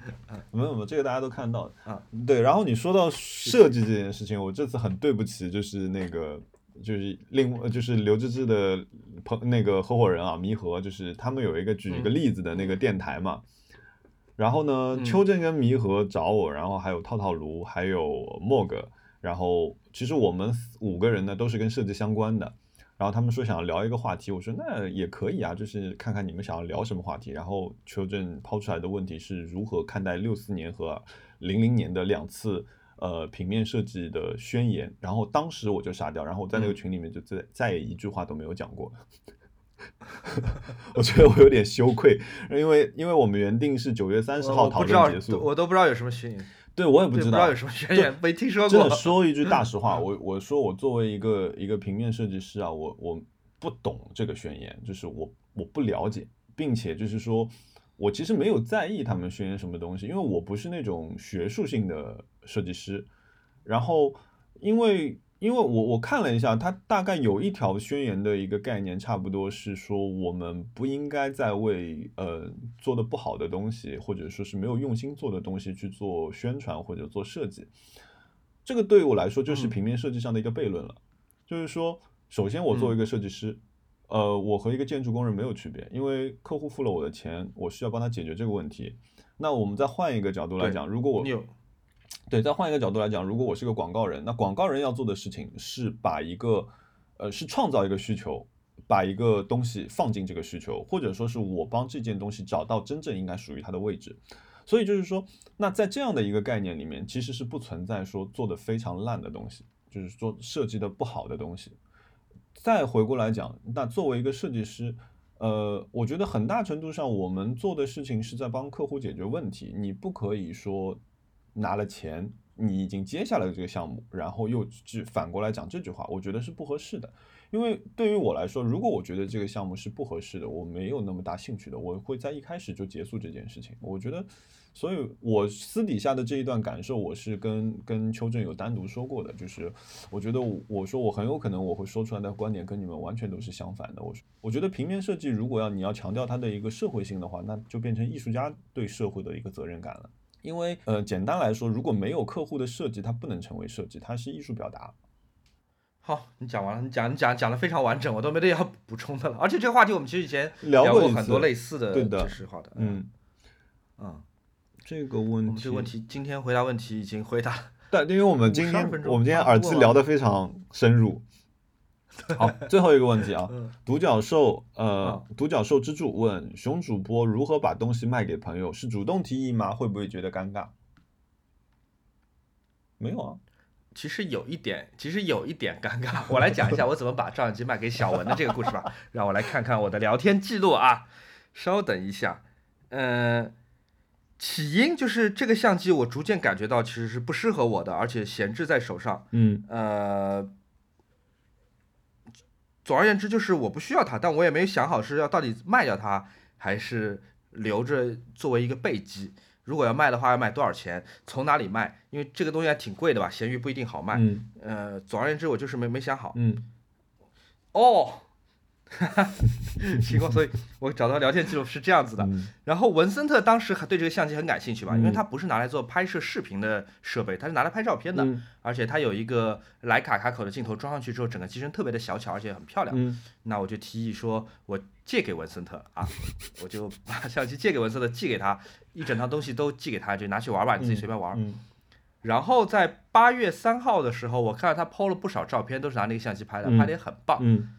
没有没有，这个大家都看到啊。对，然后你说到设计这件事情，我这次很对不起，就是那个就是另呃就是刘志志的朋那个合伙人啊，弥合，就是他们有一个举一个嗯例子的那个电台嘛。然后呢，嗯邱正跟弥合找我，然后还有套套炉，还有莫哥，然后其实我们五个人呢都是跟设计相关的。然后他们说想要聊一个话题，我说那也可以啊，就是看看你们想要聊什么话题。然后邱正抛出来的问题是如何看待六四年和零零年的两次呃平面设计的宣言。然后当时我就傻掉，然后我在那个嗯群里面就再再也一句话都没有讲过。我觉得我有点羞愧，因为因为我们原定是九月三十号讨论结，束，我都不知道有什么宣言，对我也不知道，有什么宣言，没听说过真的。说一句大实话，我我说我作为一个一个平面设计师啊，我我不懂这个宣言，就是我我不了解，并且就是说我其实没有在意他们宣言什么东西，因为我不是那种学术性的设计师。然后因为因为我我看了一下，它大概有一条宣言的一个概念，差不多是说我们不应该再为呃做的不好的东西，或者说是没有用心做的东西去做宣传或者做设计。这个对于我来说就是嗯平面设计上的一个悖论了，就是说，首先我作为一个设计师，呃，我和一个建筑工人没有区别，因为客户付了我的钱，我需要帮他解决这个问题。那我们再换一个角度来讲，如果我你有对，再换一个角度来讲，如果我是个广告人，那广告人要做的事情是把一个，呃，是创造一个需求，把一个东西放进这个需求，或者说是我帮这件东西找到真正应该属于它的位置。所以就是说，那在这样的一个概念里面，其实是不存在说做的非常烂的东西，就是说设计的不好的东西。再回过来讲，那作为一个设计师，呃，我觉得很大程度上我们做的事情是在帮客户解决问题。你不可以说拿了钱，你已经接下了这个项目，然后又去反过来讲这句话，我觉得是不合适的。因为对于我来说，如果我觉得这个项目是不合适的，我没有那么大兴趣的，我会在一开始就结束这件事情。我觉得，所以我私底下的这一段感受，我是跟跟邱正有单独说过的，就是我觉得我我说我很有可能我会说出来的观点跟你们完全都是相反的。我我觉得平面设计如果要你要强调它的一个社会性的话，那就变成艺术家对社会的一个责任感了。因为呃，简单来说，如果没有客户的设计，它不能成为设计，它是艺术表达。好，你讲完了，你讲你讲讲的非常完整，我都没得要补充的了。而且这个话题我们其实以前聊过很多类似的对的知识化的，嗯，嗯，这个问题，我们这个问题今天回答问题已经回答了。但因为我们今天我们今天耳机聊得非常深入。好，最后一个问题啊，嗯，独角兽呃啊，独角兽之助问熊主播如何把东西卖给朋友？是主动提议吗？会不会觉得尴尬？没有啊，其实有一点，其实有一点尴尬。我来讲一下我怎么把照相机卖给小文的这个故事吧。让我来看看我的聊天记录啊。稍等一下，嗯、起因就是这个相机，我逐渐感觉到其实是不适合我的，而且闲置在手上。嗯呃，总而言之，就是我不需要它，但我也没想好是要到底卖掉它，还是留着作为一个备机？如果要卖的话，要卖多少钱？从哪里卖？因为这个东西还挺贵的吧，闲鱼不一定好卖。嗯呃，总而言之，我就是没没想好。嗯哦，情况，所以我找到聊天记录是这样子的。嗯然后文森特当时还对这个相机很感兴趣吧，因为嗯它不是拿来做拍摄视频的设备，它是拿来拍照片的，嗯而且它有一个徕卡卡口的镜头装上去之后，整个机身特别的小巧，而且很漂亮。嗯那我就提议说，我借给文森特啊，我就把相机借给文森特，寄给他，一整套东西都寄给他，就拿去玩吧，你自己随便玩。嗯然后在八月三号的时候，我看到他 PO 了不少照片，都是拿那个相机拍的，嗯拍的也很棒。嗯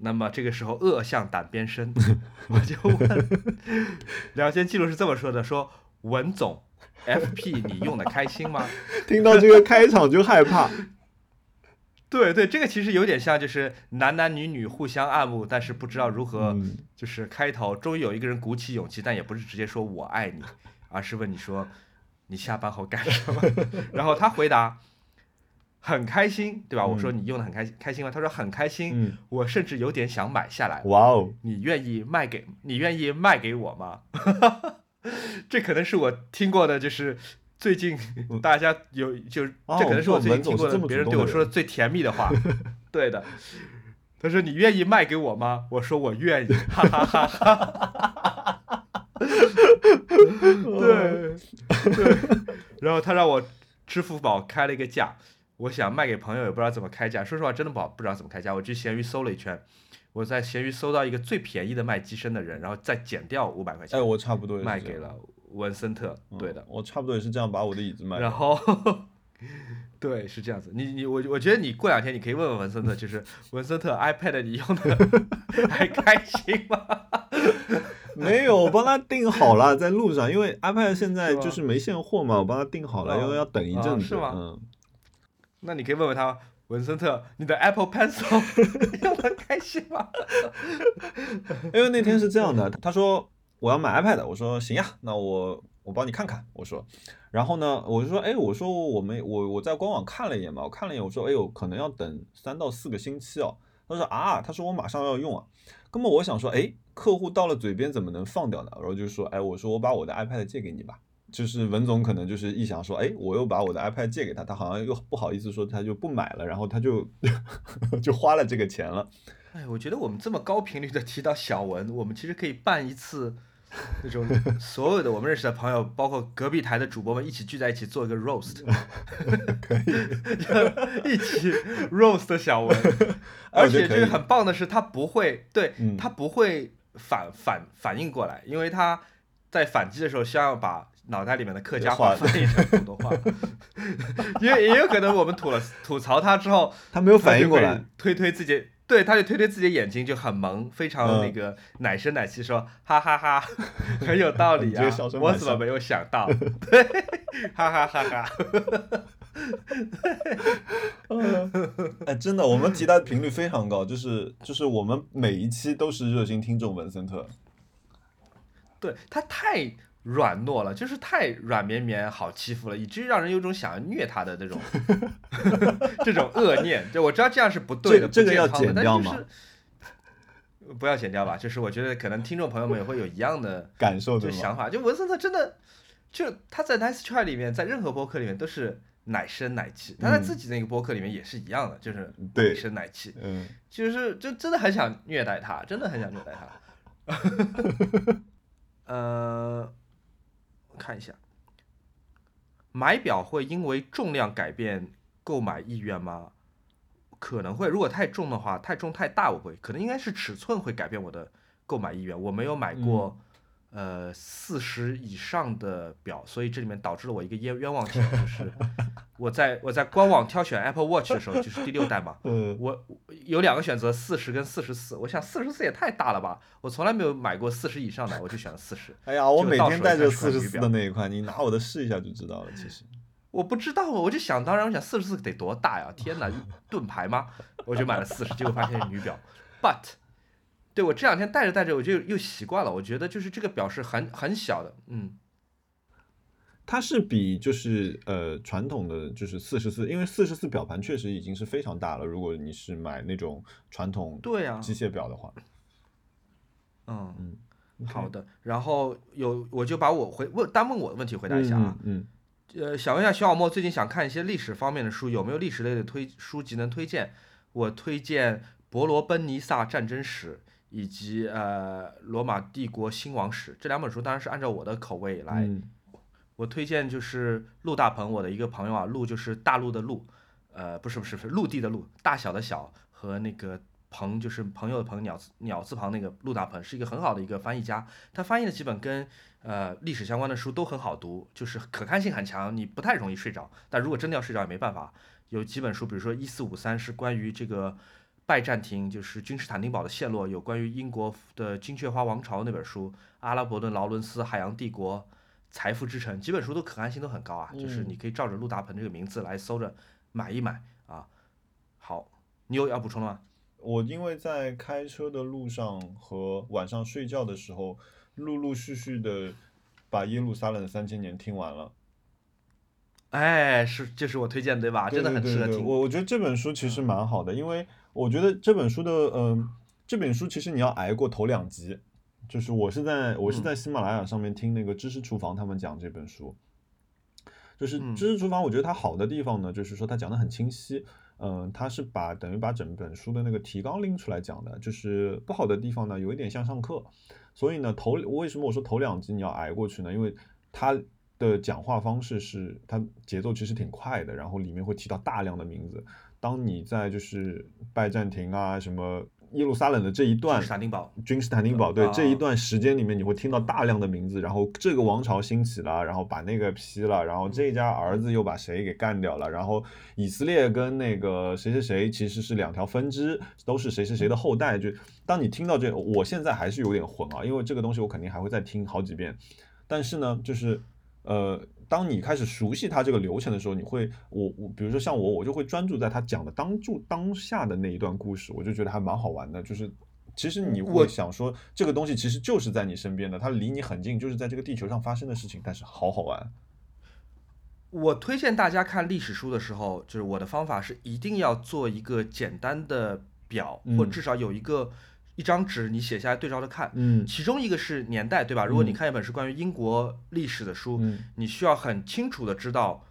那么这个时候恶向胆边生，我就问，聊天记录是这么说的：说文总，FP 你用的开心吗？听到这个开场就害怕。对对，这个其实有点像，就是男男女女互相爱慕，但是不知道如何，嗯就是开头终于有一个人鼓起勇气，但也不是直接说我爱你，而是问你说你下班后干什么？然后他回答很开心，对吧？我说你用的很开心，开心吗？他说很开心，嗯，我甚至有点想买下来。哇哦，你愿意卖给你愿意卖给我吗？这可能是我听过的，就是最近大家有就是哦这可能是我最近听过的别人对我说的最甜蜜的话。对的，他说你愿意卖给我吗？我说我愿意，哈哈哈哈。对对，然后他让我支付宝开了一个价，我想卖给朋友也不知道怎么开价。说实话，真的不好不知道怎么开价。我去闲鱼搜了一圈，我在闲鱼搜到一个最便宜的卖机身的人，然后再减掉五百块钱哎，我差不多也是卖给了文森特。嗯对的，我差不多也是这样把我的椅子卖了。然后。对，是这样子。你你我我觉得你过两天你可以问问文森特，就是 文森特 iPad 你用的 还开心吗？没有，我帮他订好了，在路上，因为 iPad 现在就是没现货嘛，我帮他订好了，哦因为要等一哦阵子。是吗嗯，那你可以问问他，文森特，你的 Apple Pencil 用的开心吗？因为那天是这样的，他说我要买 iPad，我说行呀，那我我帮你看看，我说，然后呢，我就说，哎，我说我没我我在官网看了一眼嘛，我看了一眼，我说，哎呦，可能要等三到四个星期哦。他说啊，他说我马上要用啊。根本我想说，哎，客户到了嘴边怎么能放掉呢？然后就说，哎，我说我把我的 iPad 借给你吧。就是文总可能就是一想说，哎，我又把我的 iPad 借给他，他好像又不好意思说，他就不买了，然后他就 就花了这个钱了。哎，我觉得我们这么高频率的提到小文，我们其实可以办一次那种 所有的我们认识的朋友，包括隔壁台的主播们一起聚在一起做一个 roast，可以，一起 roast 小文。而且这个很棒的是，他不会对嗯他不会反反反应过来，因为他在反击的时候，先要把脑袋里面的客家话话翻译成普通话，也也有可能我们吐了吐槽他之后，他没有反应过来。推推自己，对，他就推推自己的眼睛就很萌，非常嗯那个奶声奶气说，哈哈哈 很有道理啊我怎么没有想到？对，哈哈哈哈。哎，真的，我们提他的频率非常高，就是就是我们每一期都是热心听众文森特。对他太软糯了，就是太软绵绵，好欺负了，以至于让人有种想要虐他的这种 这种恶念。就我知道这样是不对的，这这个要剪掉吗不要剪掉吧，就是我觉得可能听众朋友们也会有一样的感受？就想法。就文森特真的，就他在 Nice Try 里面，在任何播客里面都是奶声奶气，他在嗯自己那个播客里面也是一样的，就是对奶声奶气。嗯，就是就真的很想虐待他，真的很想虐待他。呃，我看一下，买表会因为重量改变购买意愿吗？可能会，如果太重的话，太重太大我不会，可能应该是尺寸会改变我的购买意愿。我没有买过、呃四十以上的表，所以这里面导致了我一个冤冤枉钱，就是我在我在官网挑选 Apple Watch 的时候，就是第六代嘛，嗯，我我有两个选择，四十跟四十四。我想四十四也太大了吧，我从来没有买过四十以上的，我就选了四十。哎呀，我就每天带手再出来着四十四的那一块，你拿我的试一下就知道了。其实，我不知道，我就想当然，我想四十四得多大呀？天哪，盾牌吗？我就买了四十，结果发现是女表。But，对我这两天戴着戴着，我就又习惯了。我觉得就是这个表是很很小的，嗯，它是比就是呃传统的就是四十四，因为四十四表盘确实已经是非常大了。如果你是买那种传统对啊、机械表的话，嗯嗯，好的，然后有我就把我回问单问我的问题回答一下啊。嗯呃，想问一下徐小沫，最近想看一些历史方面的书，有没有历史类的推书籍能推荐？我推荐《伯罗奔尼撒战争史》以及呃《罗马帝国兴亡史》这两本书，当然是按照我的口味来。我推荐就是陆大鹏，我的一个朋友啊，陆就是大陆的陆，呃，不是不是不是陆地的陆，大小的小和那个鹏就是朋友的朋，鸟字鸟字旁那个陆大鹏是一个很好的一个翻译家，他翻译的几本跟呃历史相关的书都很好读，就是可看性很强，你不太容易睡着。但如果真的要睡着也没办法，有几本书，比如说一四五三是关于这个拜占庭，就是君士坦丁堡的陷落，有关于英国的金雀花王朝那本书，阿拉伯的劳伦斯海洋帝国。财富之城几本书都可看性都很高啊，就是你可以照着陆大鹏这个名字来搜着买一买啊。好，你有要补充的吗？我因为在开车的路上和晚上睡觉的时候，陆陆续续的把耶路撒冷的三千年听完了。哎，是，这是我推荐的对吧？真的很适合听。我我觉得这本书其实蛮好的，因为我觉得这本书的，嗯，这本书其实你要挨过头两集。就是我是在我是在喜马拉雅上面听那个知识厨房他们讲这本书，就是知识厨房，我觉得它好的地方呢，就是说它讲的很清晰，嗯，它是把等于把整本书的那个提纲拎出来讲的，就是不好的地方呢，有一点像上课，所以呢头为什么我说头两集你要挨过去呢？因为它的讲话方式是它节奏其实挺快的，然后里面会提到大量的名字，当你在就是拜占庭啊什么。耶路撒冷的这一段，君士坦丁堡，君士坦丁堡，对这一段时间里面，你会听到大量的名字，然后这个王朝兴起了，然后把那个劈了，然后这家儿子又把谁给干掉了，然后以色列跟那个谁谁谁其实是两条分支，都是谁谁谁的后代。就当你听到这，我现在还是有点混啊，因为这个东西我肯定还会再听好几遍，但是呢，就是呃。当你开始熟悉他这个流程的时候，你会，我我比如说像我，我就会专注在他讲的当住当下的那一段故事，我就觉得还蛮好玩的。就是其实你会想说，这个东西其实就是在你身边的，它离你很近，就是在这个地球上发生的事情，但是好好玩。我推荐大家看历史书的时候，就是我的方法是一定要做一个简单的表，或至少有一个。一张纸，你写下来对照着看，嗯，其中一个是年代，对吧？如果你看一本是关于英国历史的书，你需要很清楚的知道，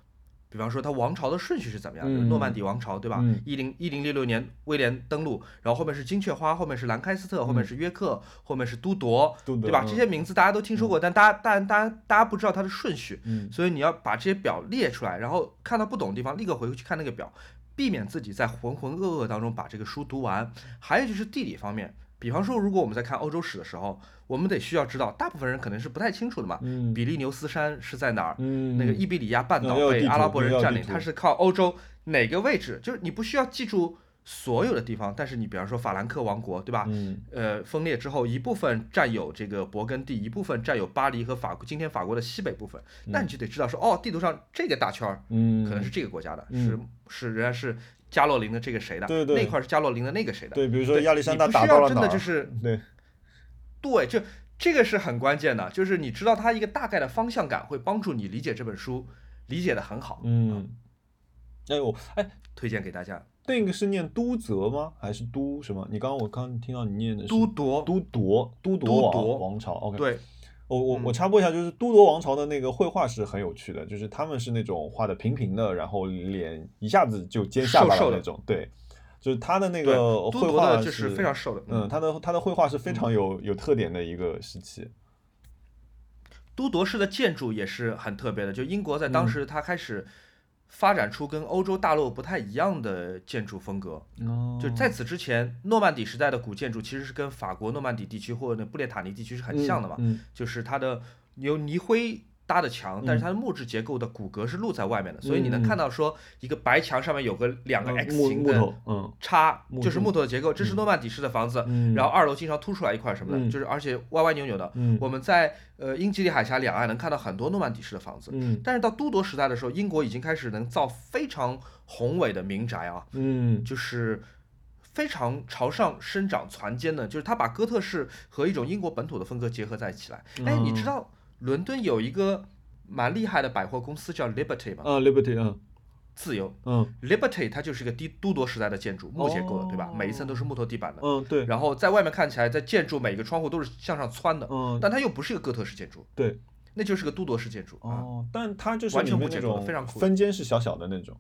比方说它王朝的顺序是怎么样的，诺曼底王朝，对吧？一零一零六六年威廉登陆，然后后面是金雀花，后面是兰开斯特，后面是约克，后面是都铎，对吧？这些名字大家都听说过，但大家但大家大家不知道它的顺序，所以你要把这些表列出来，然后看到不懂的地方立刻回去看那个表，避免自己在浑浑噩噩当中把这个书读完。还有就是地理方面。比方说，如果我们在看欧洲史的时候，我们得需要知道，大部分人可能是不太清楚的嘛。嗯。比利牛斯山是在哪儿？嗯。那个伊比利亚半岛被阿拉伯人占领，它是靠欧洲哪个位置？就是你不需要记住所有的地方，但是你比方说法兰克王国，对吧？嗯。呃，分裂之后，一部分占有这个勃艮第，一部分占有巴黎和法国，今天法国的西北部分。那你就得知道说，哦，地图上这个大圈儿，嗯，可能是这个国家的，是是仍然是。加洛林的这个谁的？对对，那块是加洛林的那个谁的？对，比如说亚历山大打到了哪？就是对，对，就这个是很关键的，就是你知道它一个大概的方向感，会帮助你理解这本书，理解的很好。嗯，哎我哎，推荐给大家。那个是念都泽吗？还是都什么？你刚刚我刚听到你念的是都铎，都铎，都铎王王朝。OK，对。我我我插播一下，就是都铎王朝的那个绘画是很有趣的，就是他们是那种画的平平的，然后脸一下子就尖下巴的那种，对，就是他的那个绘画是非常瘦的，嗯，他的他的绘画是非常有有特点的一个时期。都铎式的建筑也是很特别的，就英国在当时他开始。发展出跟欧洲大陆不太一样的建筑风格，就在此之前，诺曼底时代的古建筑其实是跟法国诺曼底地区或者那布列塔尼地区是很像的嘛，就是它的由泥灰。搭的墙，但是它的木质结构的骨骼是露在外面的，所以你能看到说一个白墙上面有个两个 X 型的叉，就是木头的结构，这是诺曼底式的房子。然后二楼经常凸出来一块什么的，就是而且歪歪扭扭的。我们在呃英吉利海峡两岸能看到很多诺曼底式的房子。但是到都铎时代的时候，英国已经开始能造非常宏伟的民宅啊，嗯就是非常朝上生长攒尖的，就是他把哥特式和一种英国本土的风格结合在一起来。哎，你知道？伦敦有一个蛮厉害的百货公司叫 Liberty 嘛？啊，Liberty 啊，自由。嗯 Liberty 它就是一个低都铎时代的建筑，木结构的，对吧哦？每一层都是木头地板的，嗯，对，然后在外面看起来，在建筑每一个窗户都是向上窜的，嗯但它又不是一个哥特式建筑，对，那就是个都铎式建筑啊。哦，但它就是完全木结构的非常酷分间是小小的那种。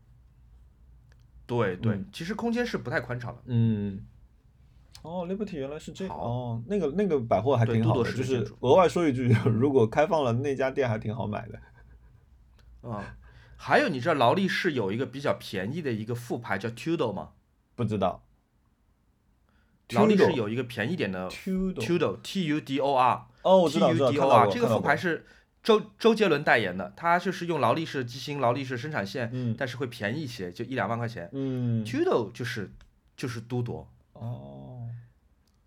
对对嗯，其实空间是不太宽敞的。嗯，哦，Liberty 原来是这个哦，那个那个百货还挺好的，就是额外说一句，如果开放了那家店还挺好买的。啊，还有你知道劳力士有一个比较便宜的一个副牌叫 Tudor 吗？不知道。劳力士有一个便宜点的 Tudor T U D O R 哦，我知 T 道，知 U 道，D 看 O 到 R 过这个副牌是周周杰伦代言的，他就是用劳力士的机芯、劳力士生产线，嗯但是会便宜一些，就一两万块钱。嗯，Tudor 就是就是都铎，哦，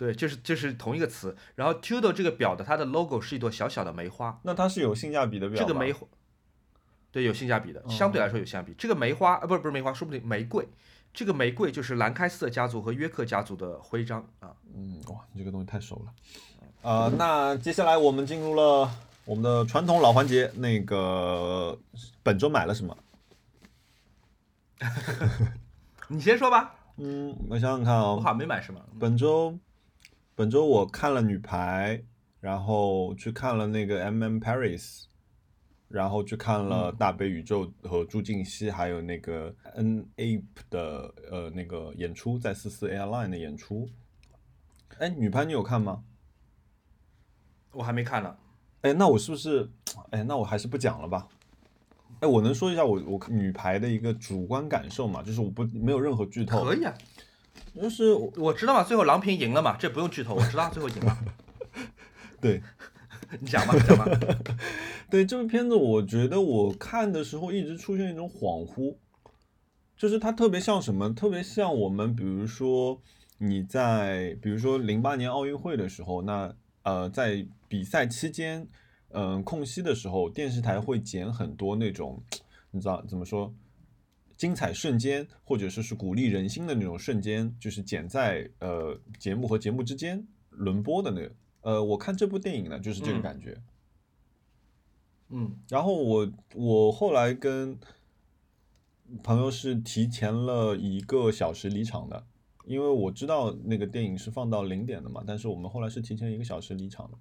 对，就是就是同一个词。然后 Tudor 这个表的它的 logo 是一朵小小的梅花，那它是有性价比的表这个梅花，对，有性价比的，哦相对来说有性价比。这个梅花，啊，不是不是梅花，说不定玫瑰。这个玫瑰就是兰开斯特家族和约克家族的徽章啊。嗯，哇，你这个东西太熟了。呃、那接下来我们进入了我们的传统老环节，那个本周买了什么？你先说吧，嗯，我想想看啊、我好像没买什么。本周，本周我看了女排，然后去看了那个 M M Paris，然后去看了大悲宇宙和朱婧汐，还有那个 N Ape 的呃那个演出，在四四 Airline 的演出。哎，女排你有看吗？我还没看呢。哎，那我是不是？哎，那我还是不讲了吧。哎，我能说一下我我女排的一个主观感受嘛？就是我不没有任何剧透，可以啊，就是我我知道嘛，最后郎平赢了嘛，这不用剧透，我知道最后赢了。对 你讲吧，讲吧。对这部片子，我觉得我看的时候一直出现一种恍惚，就是它特别像什么？特别像我们比如说你在比如说零八年奥运会的时候，那呃在比赛期间，嗯、空隙的时候，电视台会剪很多那种你知道怎么说？精彩瞬间，或者说是鼓励人心的那种瞬间，就是剪在呃节目和节目之间轮播的那个。呃，我看这部电影呢，就是这个嗯感觉。嗯然后我我后来跟朋友是提前了一个小时离场的，因为我知道那个电影是放到零点的嘛，但是我们后来是提前一个小时离场的，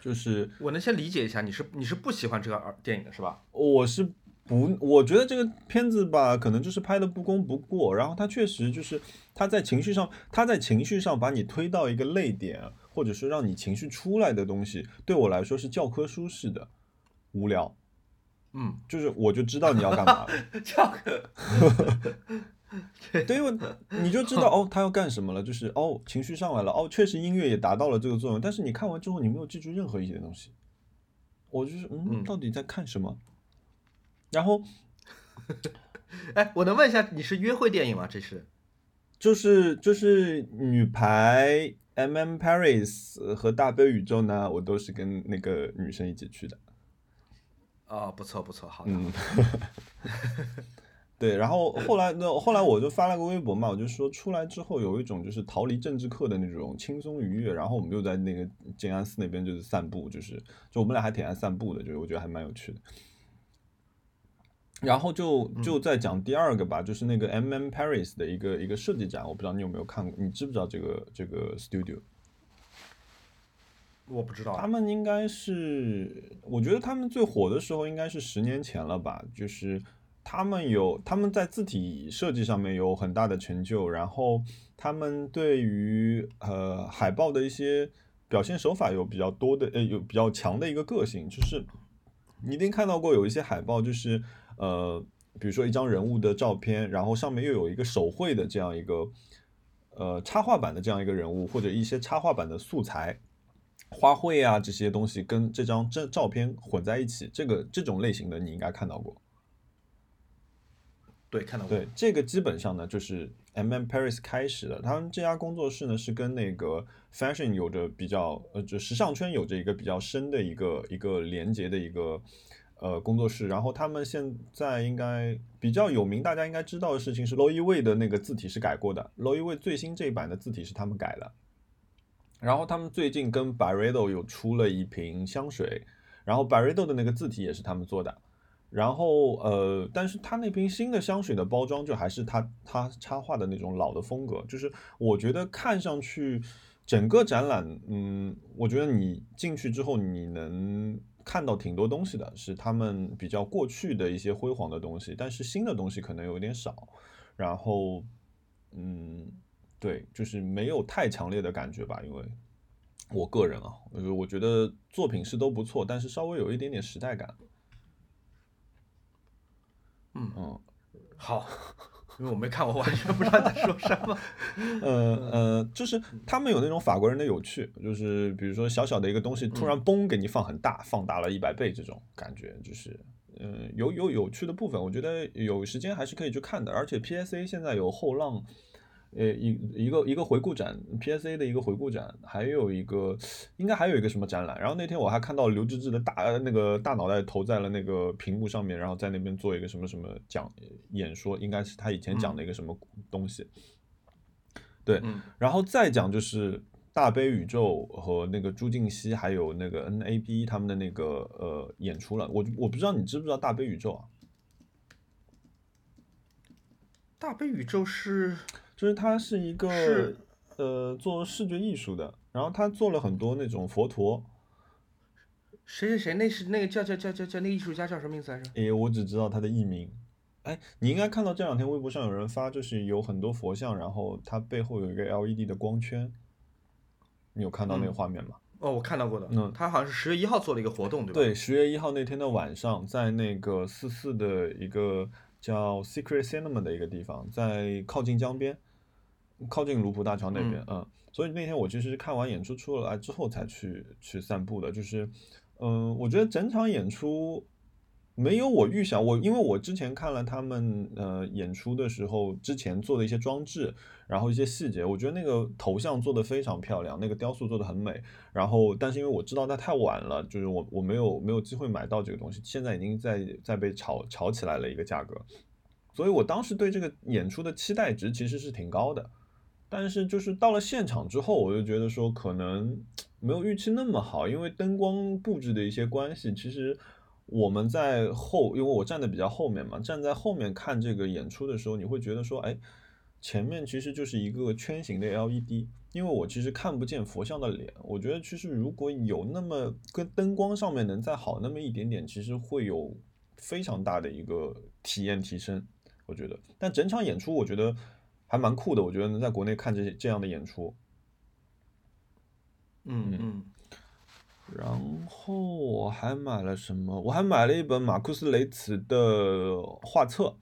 就是我能先理解一下，你是你是不喜欢这个电影的是吧？我是不，我觉得这个片子吧，可能就是拍的不功不过，然后他确实就是他在情绪上，他在情绪上把你推到一个泪点，或者是让你情绪出来的东西，对我来说是教科书式的无聊，嗯，就是我就知道你要干嘛了。教科。对，因为你就知道 哦，他要干什么了，就是哦，情绪上来了，哦，确实音乐也达到了这个作用，但是你看完之后，你没有记住任何一点东西，我就是嗯，嗯到底在看什么？然后 哎，我能问一下，你是约会电影吗？这是？就是就是女排 M M Paris 呃和大悲宇宙呢，我都是跟那个女生一起去的，哦，不错不错，好的。嗯，对，然后后来呢后来我就发了个微博嘛，我就说出来之后有一种就是逃离政治课的那种轻松愉悦，然后我们就在那个静安寺那边就是散步，就是就我们俩还挺爱散步的，就是我觉得还蛮有趣的。然后就就再讲第二个吧，就是那个 M M Paris 的一个一个设计展，我不知道你有没有看过，你知不知道这个这个 studio？我不知道啊。他们应该是，我觉得他们最火的时候应该是十年前了吧，就是他们有他们在字体设计上面有很大的成就，然后他们对于呃海报的一些表现手法有比较多的呃有比较强的一个个性，就是你一定看到过有一些海报，就是呃比如说一张人物的照片，然后上面又有一个手绘的这样一个呃插画版的这样一个人物，或者一些插画版的素材。花卉啊这些东西跟这张这照片混在一起，这个这种类型的你应该看到过。对，看到过。对，这个基本上呢就是 M M Paris 开始的，他们这家工作室呢是跟那个 fashion 有着比较呃，就时尚圈有着一个比较深的一个一个连接的一个呃工作室。然后他们现在应该比较有名，大家应该知道的事情是，Low E Way 的那个字体是改过的 Low E Way 最新这一版的字体是他们改的。然后他们最近跟 Byredo 有出了一瓶香水，然后 Byredo 的那个字体也是他们做的。然后呃，但是他那瓶新的香水的包装就还是他他插画的那种老的风格，就是我觉得看上去整个展览，嗯，我觉得你进去之后你能看到挺多东西的，是他们比较过去的一些辉煌的东西，但是新的东西可能有点少，然后嗯，对，就是没有太强烈的感觉吧，因为我个人啊，我觉得作品是都不错，但是稍微有一点点时代感。嗯嗯，好，因为我没看，我完全不知道在说什么。呃呃，就是他们有那种法国人的有趣，就是比如说小小的一个东西突然嘣给你放很大，放大了一百倍这种感觉，就是嗯有有有趣的部分，我觉得有时间还是可以去看的。而且 PSA 现在有后浪。呃，一一个一个回顾展，PSA 的一个回顾展，还有一个应该还有一个什么展览。然后那天我还看到刘志志的大那个大脑袋投在了那个屏幕上面，然后在那边做一个什么什么讲演说，应该是他以前讲的一个什么东西。对，然后再讲就是大悲宇宙和那个朱静熙还有那个 NAB 他们的那个呃演出了。我我不知道你知不知道大悲宇宙啊？大悲宇宙是。就是他是一个呃做视觉艺术的，然后他做了很多那种佛陀。谁谁谁？那是那个叫叫叫叫叫那个艺术家叫什么名字来着？哎，我只知道他的艺名。哎，你应该看到这两天微博上有人发，就是有很多佛像，然后它背后有一个 LED 的光圈。你有看到那个画面吗？哦，我看到过的。嗯，他好像是十月一号做了一个活动，对吧？对，十月一号那天的晚上，在那个四四的一个叫 Secret Cinema 的一个地方，在靠近江边。靠近卢浦大桥那边，嗯，所以那天我其实是看完演出出来之后才去去散步的，就是，嗯，我觉得整场演出没有我预想，我因为我之前看了他们呃演出的时候之前做的一些装置，然后一些细节，我觉得那个头像做的非常漂亮，那个雕塑做的很美，然后但是因为我知道它太晚了，就是我我没有没有机会买到这个东西，现在已经在在被炒炒起来了一个价格，所以我当时对这个演出的期待值其实是挺高的。但是就是到了现场之后，我就觉得说可能没有预期那么好，因为灯光布置的一些关系。其实我们在后，因为我站的比较后面嘛，站在后面看这个演出的时候，你会觉得说，哎，前面其实就是一个圈形的 LED，因为我其实看不见佛像的脸。我觉得其实如果有那么跟灯光上面能再好那么一点点，其实会有非常大的一个体验提升。我觉得，但整场演出我觉得。还蛮酷的，我觉得能在国内看这些这样的演出。嗯嗯。然后我还买了什么？我还买了一本马库斯雷茨的画册。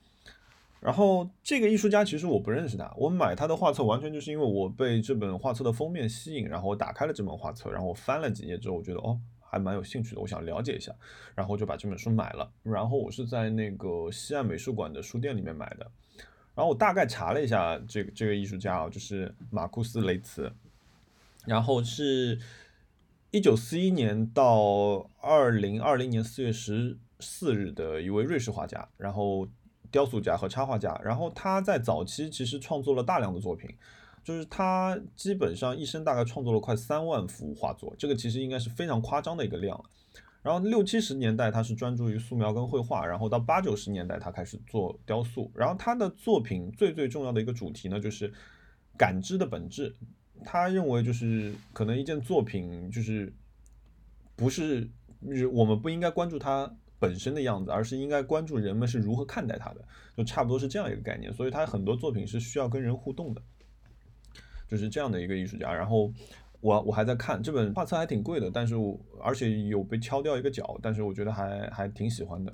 然后这个艺术家其实我不认识他，我买他的画册完全就是因为我被这本画册的封面吸引，然后我打开了这本画册，然后我翻了几页之后，我觉得哦还蛮有兴趣的，我想了解一下，然后就把这本书买了。然后我是在那个西岸美术馆的书店里面买的。然后我大概查了一下这个这个艺术家啊，就是马库斯雷茨，然后是一九四一年到二零二零年四月十四日的一位瑞士画家，然后雕塑家和插画家。然后他在早期其实创作了大量的作品，就是他基本上一生大概创作了快三万幅画作，这个其实应该是非常夸张的一个量。然后六七十年代他是专注于素描跟绘画，然后到八九十年代他开始做雕塑。然后他的作品最最重要的一个主题呢，就是感知的本质。他认为就是可能一件作品就是不是我们不应该关注它本身的样子，而是应该关注人们是如何看待它的，就差不多是这样一个概念。所以他很多作品是需要跟人互动的，就是这样的一个艺术家。然后。我我还在看这本画册，还挺贵的，但是我而且有被敲掉一个角，但是我觉得还还挺喜欢的。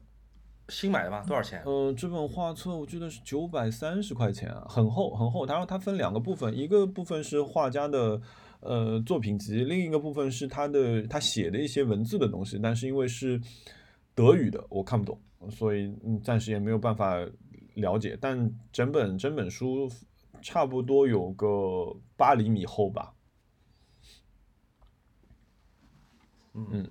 新买的吗？多少钱？呃，这本画册我记得是九百三十块钱啊，很厚很厚。然后它分两个部分，一个部分是画家的呃作品集，另一个部分是他的他写的一些文字的东西。但是因为是德语的，我看不懂，所以嗯暂时也没有办法了解。但整本整本书差不多有个八厘米厚吧。嗯，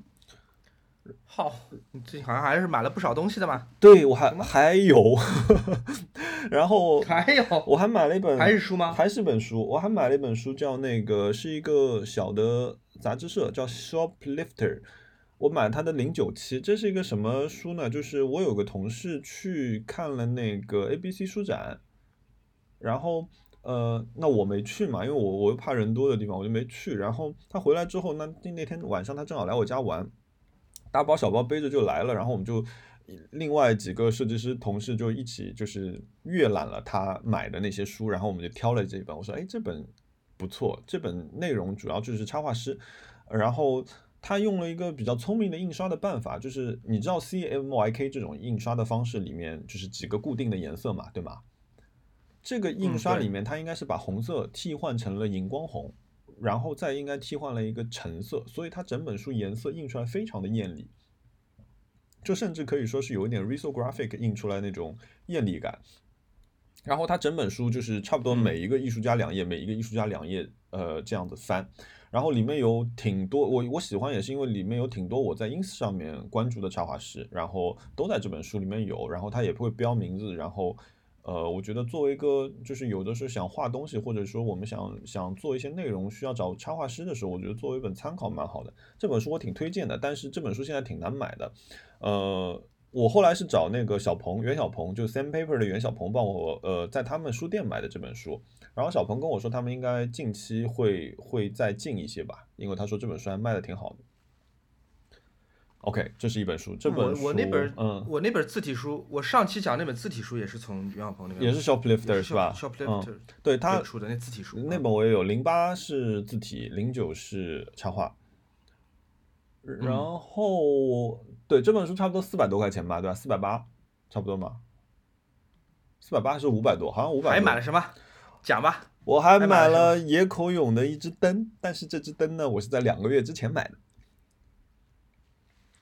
好，你最近好像还是买了不少东西的嘛？对，我还还有，然后还有，我还买了一本，还是书吗？还是本书，我还买了一本书，叫那个是一个小的杂志社，叫 Shoplifter，我买它的零九七，这是一个什么书呢？就是我有个同事去看了那个 ABC 书展，然后呃，那我没去嘛，因为我我又怕人多的地方，我就没去。然后他回来之后，那那那天晚上他正好来我家玩，大包小包背着就来了，然后我们就另外几个设计师同事就一起就是阅览了他买的那些书，然后我们就挑了这一本，我说哎这本不错，这本内容主要就是插画师，然后。他用了一个比较聪明的印刷的办法，就是你知道 CMYK 这种印刷的方式里面，就是几个固定的颜色嘛，对吗？这个印刷里面，它应该是把红色替换成了荧光红，然后再应该替换了一个橙色，所以它整本书颜色印出来非常的艳丽，就甚至可以说是有一点 risographic 印出来那种艳丽感。然后它整本书就是差不多每一个艺术家两页，每一个艺术家两页，呃，这样子翻。然后里面有挺多我我喜欢也是因为里面有挺多我在 ins 上面关注的插画师，然后都在这本书里面有，然后他也不会标名字，然后呃，我觉得作为一个就是有的时候想画东西，或者说我们想想做一些内容需要找插画师的时候，我觉得作为一本参考蛮好的。这本书我挺推荐的，但是这本书现在挺难买的，呃。我后来是找那个小鹏袁小鹏，就 Sandpaper 的袁小鹏帮我，呃，在他们书店买的这本书。然后小鹏跟我说，他们应该近期会会再进一些吧，因为他说这本书还卖的挺好的。OK，这是一本书，这本书我那本嗯，我那本字体书，我上期讲那本字体书也是从袁小鹏那边，也是 Shoplifter 是吧？Shoplifter，对他出的那字体书，那本我也有，零八是字体，零九是插画。然后，对这本书差不多四百多块钱吧，对吧？四百八，差不多嘛？四百八还是五百多？好像五百。还买了什么？讲吧。我还买了野口勇的一只灯，但是这只灯呢，我是在两个月之前买的。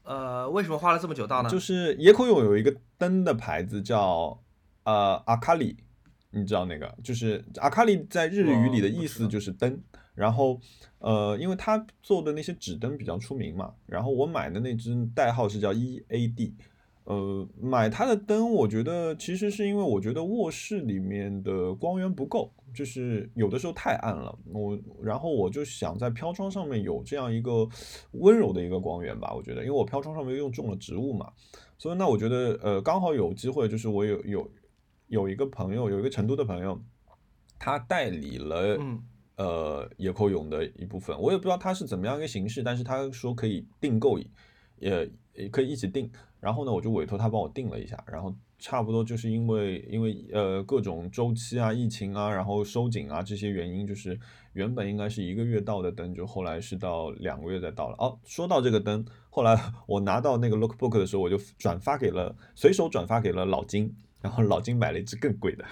呃，为什么花了这么久到呢？就是野口勇有一个灯的牌子叫呃阿卡里，你知道那个？就是阿卡里在日语里的意思就是灯。然后，呃，因为他做的那些纸灯比较出名嘛，然后我买的那只代号是叫 E A D，呃，买它的灯，我觉得其实是因为我觉得卧室里面的光源不够，就是有的时候太暗了，我然后我就想在飘窗上面有这样一个温柔的一个光源吧，我觉得，因为我飘窗上面用种了植物嘛，所以那我觉得，呃，刚好有机会，就是我有有有一个朋友，有一个成都的朋友，他代理了。呃，野口勇的一部分，我也不知道它是怎么样一个形式，但是他说可以订购，也也可以一起订。然后呢，我就委托他帮我订了一下。然后差不多就是因为因为呃各种周期啊、疫情啊、然后收紧啊这些原因，就是原本应该是一个月到的灯，就后来是到两个月再到了。哦，说到这个灯，后来 我拿到那个 lookbook 的时候，我就转发给了随手转发给了老金，然后老金买了一只更贵的。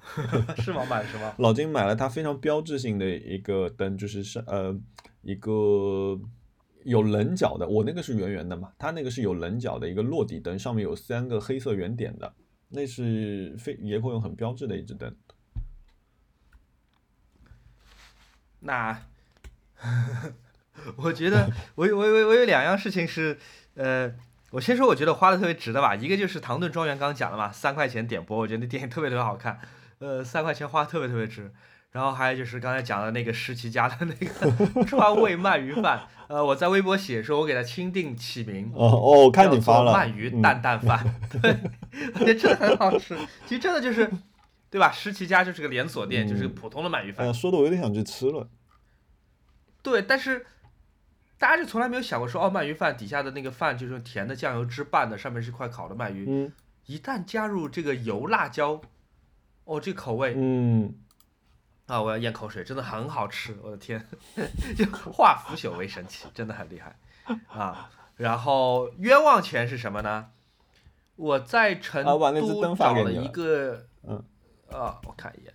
是吗？买是吗？老金买了他非常标志性的一个灯，就是是呃一个有棱角的，我那个是圆圆的嘛，他那个是有棱角的一个落地灯，上面有三个黑色圆点的，那是非野口用很标志的一只灯。那 我觉得我我我我有两样事情是呃。我先说，我觉得花的特别值的吧，一个就是《唐顿庄园》，刚刚讲了嘛，三块钱点播，我觉得那电影特别特别好看，呃，三块钱花特别特别值。然后还有就是刚才讲的那个施奇家的那个 川味鳗鱼饭，呃，我在微博写说，我给他钦定起名，哦哦，我看你发了，鳗鱼蛋蛋饭，对，我觉得真的很好吃。其实真的就是，对吧？施奇家就是个连锁店，就是个普通的鳗鱼饭。说的我有点想去吃了。对，但是。大家就从来没有想过说，哦，鳗鱼饭底下的那个饭就是用甜的酱油汁拌的，上面是块烤的鳗鱼。嗯。一旦加入这个油辣椒，哦，这口味。嗯。啊，我要咽口水，真的很好吃，我的天，就化腐朽为神奇，真的很厉害啊。然后冤枉钱是什么呢？我在成都找了一个，嗯，啊，我看一眼，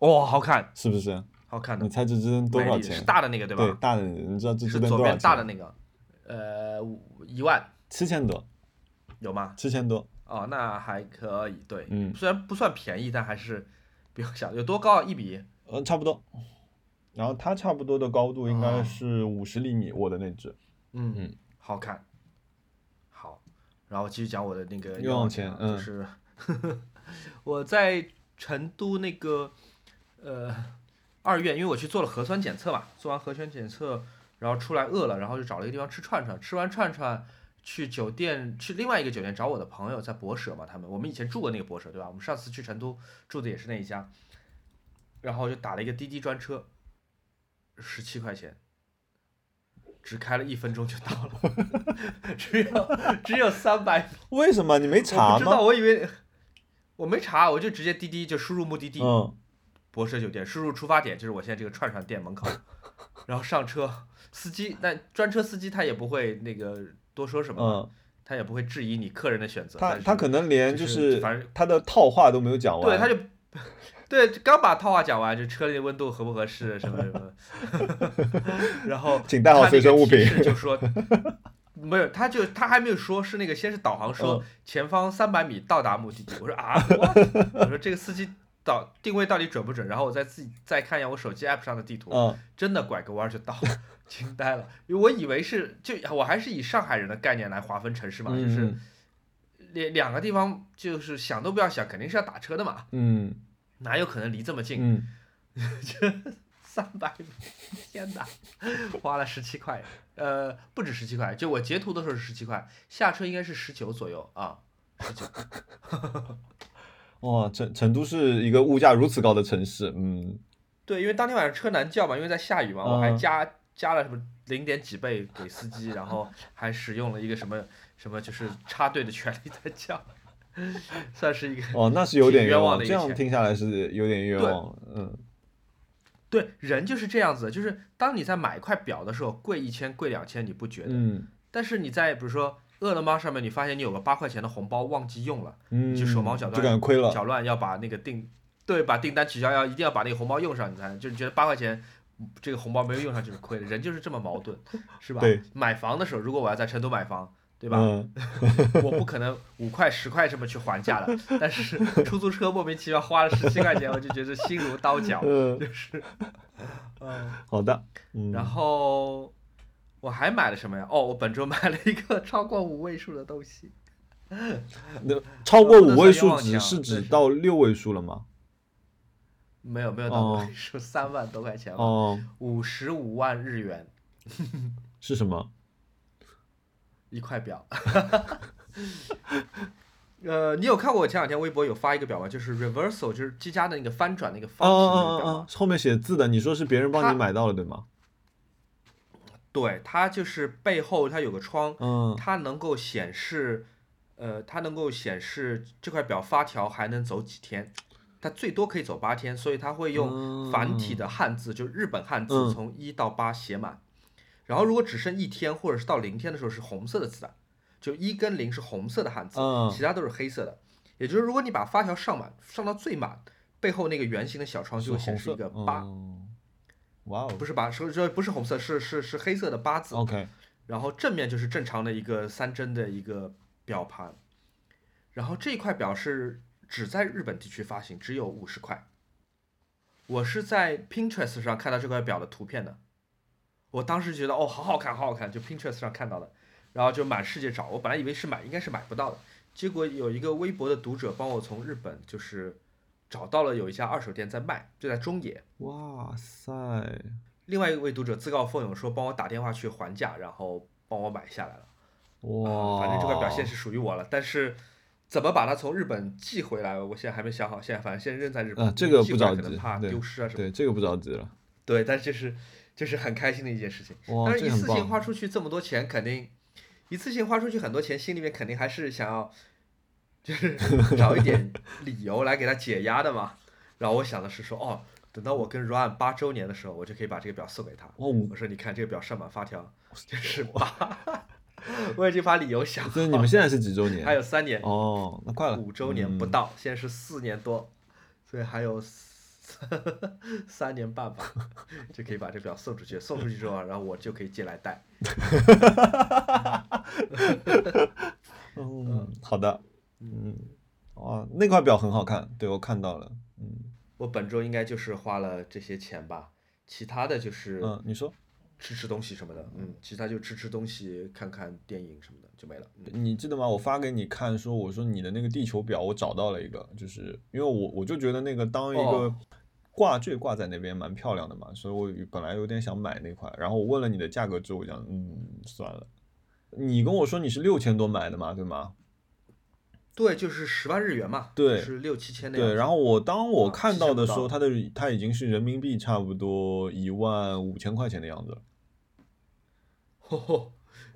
哇，好看，是不是？好看的，你猜这支灯多少钱？是大的那个对吧？对，大的，你知道这支灯多少钱？左边大的那个，呃，一万。七千多，有吗？七千多。哦，那还可以，对，嗯，虽然不算便宜，但还是比较小。有多高？一比？嗯，差不多。然后它差不多的高度应该是五十厘米，我的那只。嗯嗯，好看。好，然后继续讲我的那个冤枉钱，就是 我在成都那个。呃，二院，因为我去做了核酸检测嘛，做完核酸检测然后出来饿了，然后就找了一个地方吃串串，吃完串串去酒店去另外一个酒店找我的朋友在博舍嘛，他们我们以前住过那个博舍对吧？我们上次去成都住的也是那一家，然后就打了一个滴滴专车，十七块钱。只开了一分钟就到了，只有只有三百。为什么你没查吗？我不知道，我以为我没查，我就直接滴滴就输入目的地，嗯，博舍酒店，输入出发点就是我现在这个串串店门口，然后上车，司机但专车司机他也不会那个多说什么，嗯，他也不会质疑你客人的选择，他他可能连就是反正他的套话都没有讲完，对，他就。对，刚把套话讲完，就车里的温度合不合适，什么什么，然后请带好随身物品。就说没有，他就他还没有说，是那个先是导航说前方三百米到达目的地。我说啊，我说这个司机导定位到底准不准？然后我再自己再看一下我手机 app 上的地图，真的拐个弯就到，惊呆了。因为我以为是就我还是以上海人的概念来划分城市嘛，就是两两个地方就是想都不要想，肯定是要打车的嘛。嗯。哪有可能离这么近？嗯，这 三百米，天哪，花了十七块，呃，不止十七块，就我截图的时候是十七块，下车应该是十九左右啊，十九。哇，成成都是一个物价如此高的城市，嗯，对，因为当天晚上车难叫嘛，因为在下雨嘛，我还加加了什么零点几倍给司机，然后还使用了一个什么什么就是插队的权利在叫。算是一个哦，那是有点冤枉的。这样听下来是有点冤枉。嗯，对，人就是这样子，就是当你在买一块表的时候，贵一千、贵两千你不觉得？嗯。但是你在比如说饿了么上面，你发现你有个八块钱的红包忘记用了，嗯，就手忙脚乱，就感觉亏了，搅乱要把那个订，对，把订单取消，要一定要把那个红包用上，你才就觉得八块钱这个红包没有用上就是亏的。人就是这么矛盾，是吧？对。买房的时候，如果我要在成都买房。对吧？我不可能五块十块这么去还价的，但是出租车莫名其妙花了十七块钱，我就觉得心如刀绞，就是，嗯，好的，然后我还买了什么呀？哦，我本周买了一个 超过五位数的东西。那超过五位数只是指到六位数了吗？没有没有到五位数，三万多块钱哦，五十五万日元。是什么？一块表，呃，你有看过我前两天微博有发一个表吗？就是 reversal，就是积家的那个翻转那个方形那个表后面写字的，你说是别人帮你买到了对吗？对，它就是背后它有个窗，嗯，它能够显示，呃，它能够显示这块表发条还能走几天，它最多可以走八天，所以它会用繁体的汉字，就日本汉字从一到八写满。然后如果只剩一天或者是到零天的时候是红色的字的，就一跟零是红色的汉字，其他都是黑色的。也就是如果你把发条上满，上到最满，背后那个圆形的小窗就会显示一个八。哇哦！不是八，说这不是红色，是是是黑色的八字。OK。然后正面就是正常的一个三针的一个表盘。然后这块表是只在日本地区发行，只有五十块。我是在 Pinterest 上看到这块表的图片的。我当时觉得哦，好好看，好好看，就 Pinterest 上看到的，然后就满世界找。我本来以为是买，应该是买不到的。结果有一个微博的读者帮我从日本就是找到了有一家二手店在卖，就在中野。哇塞！另外一位读者自告奋勇说帮我打电话去还价，然后帮我买下来了。哇！反正这块表现是属于我了，但是怎么把它从日本寄回来，我现在还没想好。现在反正现在扔在日本，啊，这个不着急，怕丢失啊什么。对，这个不着急了。对，但就是。就是很开心的一件事情，但是一次性花出去这么多钱，肯定一次性花出去很多钱，心里面肯定还是想要，就是找一点理由来给他解压的嘛。然后我想的是说，哦，等到我跟 ruan 八周年的时候，我就可以把这个表送给他。我说，你看这个表上满发条，就是八，我已经把理由想好。所以你们现在是几周年？还有三年。哦，那快了。五周年不到，现在是四年多，所以还有。三年半吧，就可以把这表送出去。送出去之后，然后我就可以借来戴。嗯，好的。嗯，哇，那块表很好看，对我看到了。嗯，我本周应该就是花了这些钱吧，其他的就是，嗯，你说，吃吃东西什么的，嗯，其他就吃吃东西，看看电影什么的就没了。你记得吗？我发给你看，说我说你的那个地球表，我找到了一个，就是因为我我就觉得那个当一个。挂坠挂在那边蛮漂亮的嘛，所以我本来有点想买那块，然后我问了你的价格之后，我讲嗯算了。你跟我说你是六千多买的嘛，对吗？对，就是十万日元嘛，对是六七千那样对，然后我当我啊看到到的时候，它的它已经是人民币差不多一万五千块钱的样子了。吼吼，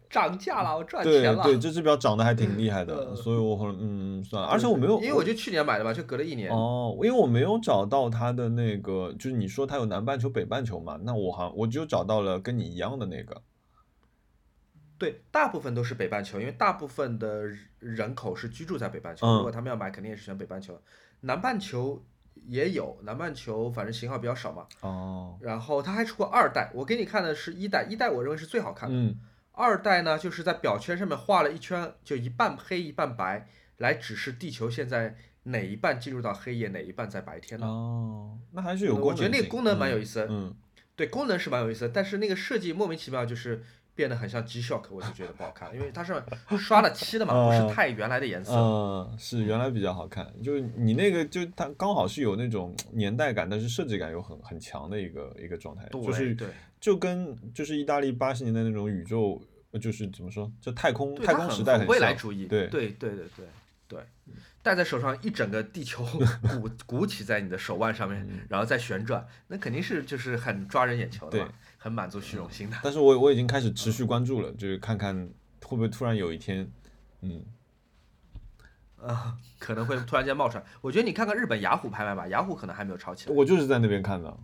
涨价了，我赚钱了。对，这只表涨得还挺厉害的，呃所以我后来嗯算了，而且我没有，因为我就去年买的嘛，就隔了一年。哦，因为我没有找到它的那个，就是你说它有南半球、北半球嘛，那我好像我只有找到了跟你一样的那个。对，大部分都是北半球，因为大部分的人口是居住在北半球。嗯如果他们要买，肯定也是选北半球。南半球也有，南半球反正型号比较少嘛。哦，然后它还出过二代，我给你看的是一代，一代我认为是最好看的。嗯二代呢，就是在表圈上面画了一圈，就一半黑一半白，来指示地球现在哪一半进入到黑夜，哪一半在白天呢？哦，那还是有功能我觉得那个功能蛮嗯有意思的嗯，对，功能是蛮有意思的，但是那个设计莫名其妙就是变得很像 G Shock，我就觉得不好看，因为它是刷了漆的嘛，不哦是太原来的颜色。嗯，是原来比较好看，就是你那个就它刚好是有那种年代感，但是设计感又很很强的一个一个状态，对就是对就跟就是意大利八十年代那种宇宙，呃就是怎么说，就太空太空时代很未来主义。对对对对对对，戴在手上一整个地球 鼓鼓起在你的手腕上面，然后再旋转，那肯定是就是很抓人眼球的嘛对，很满足虚荣心的。但是我我已经开始持续关注了，就是看看会不会突然有一天，嗯，啊，可能会突然间冒出来。我觉得你看看日本雅虎拍卖吧，雅虎可能还没有炒起来。我就是在那边看的。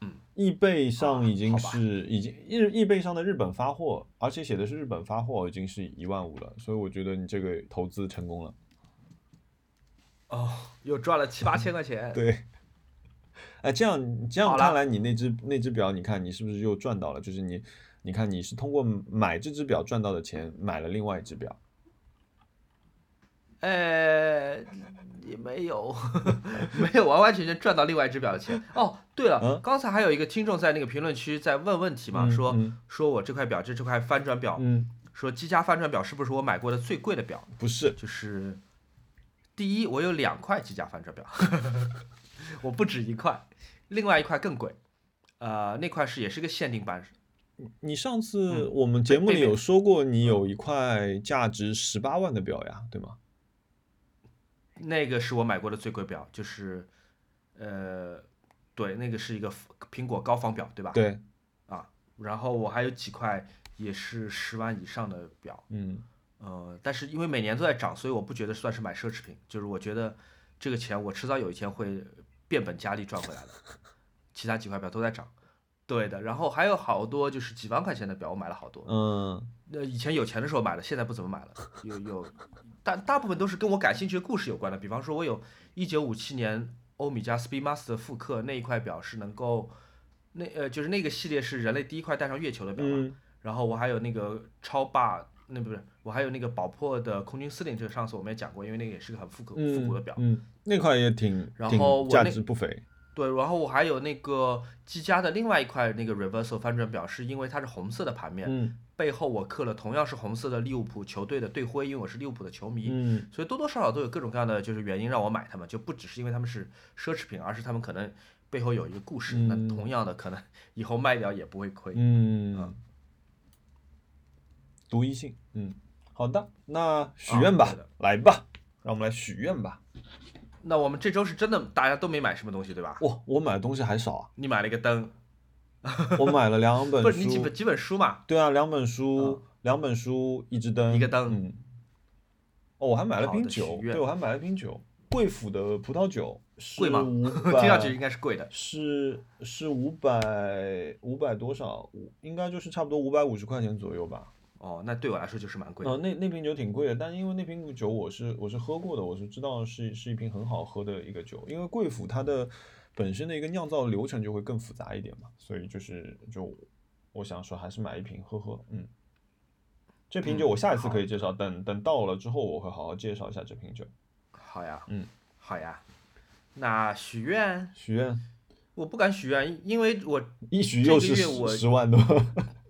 嗯，易贝上已经是已经日易贝上的日本发货，而且写的是日本发货，已经是一万五了，所以我觉得你这个投资成功了。哦，又赚了七八千块钱。对，哎，这样这样看来，你那只那只表，你看你是不是又赚到了？就是你，你看你是通过买这只表赚到的钱，买了另外一只表。呃，也没有，没有完完全全赚到另外一只表的钱。哦，对了，嗯刚才还有一个听众在那个评论区在问问题嘛，嗯说嗯说我这块表，这这块翻转表，嗯，说积家翻转表是不是我买过的最贵的表？不是，就是第一，我有两块积家翻转表，我不止一块，另外一块更贵，呃，那块是也是个限定版，你上次嗯我们节目里有说过，你有一块价值十八万的表呀，对吗？那个是我买过的最贵表，就是呃，对，那个是一个苹果高仿表，对吧？对，啊，然后我还有几块也是十万以上的表，嗯呃，但是因为每年都在涨，所以我不觉得算是买奢侈品，就是我觉得这个钱我迟早有一天会变本加厉赚回来的。其他几块表都在涨，对的，然后还有好多就是几万块钱的表，我买了好多。嗯那以前有钱的时候买的，现在不怎么买了。有有，大大部分都是跟我感兴趣的故事有关的。比方说，我有一九五七年欧米茄 Speedmaster 复刻那一块表是能够，那呃就是那个系列是人类第一块带上月球的表嘛。嗯然后我还有那个超霸，那不是，我还有那个宝珀的空军司令，这个上次我们也讲过，因为那个也是个很复古复古的表。嗯，那块也挺，然后我那值不菲。对，然后我还有那个积家的另外一块那个 reversal 翻转表，是因为它是红色的盘面，嗯背后我刻了同样是红色的利物浦球队的队徽，因为我是利物浦的球迷，嗯所以多多少少都有各种各样的就是原因让我买它们，就不只是因为它们是奢侈品，而是它们可能背后有一个故事。那嗯同样的，可能 以后卖掉也不会亏。嗯，独一性。嗯，好的，那许愿吧啊，来吧，让我们来许愿吧。那我们这周是真的大家都没买什么东西，对吧？我，我买的东西还少啊，你买了一个灯，我买了两本 不是你几本，几本书嘛？对啊，两本书，两本书，一只灯，一个灯嗯。哦，我还买了瓶酒，对，我还买了瓶酒，贵府的葡萄酒，是贵吗 听上去应，该是贵的。是是五百五百多少？五应该就是差不多五百五十块钱左右吧。哦，那对我来说就是蛮贵的。哦，那那瓶酒挺贵的，但因为那瓶酒我是我是喝过的，我是知道是是一瓶很好喝的一个酒。因为贵府它的本身的一个酿造流程就会更复杂一点嘛，所以就是就我想说还是买一瓶喝喝。嗯，这瓶酒我下一次可以介绍，等等到了之后我会好好介绍一下这瓶酒。好呀，嗯，好呀。那许愿，许愿我不敢许愿，因为我一许这又是十万多。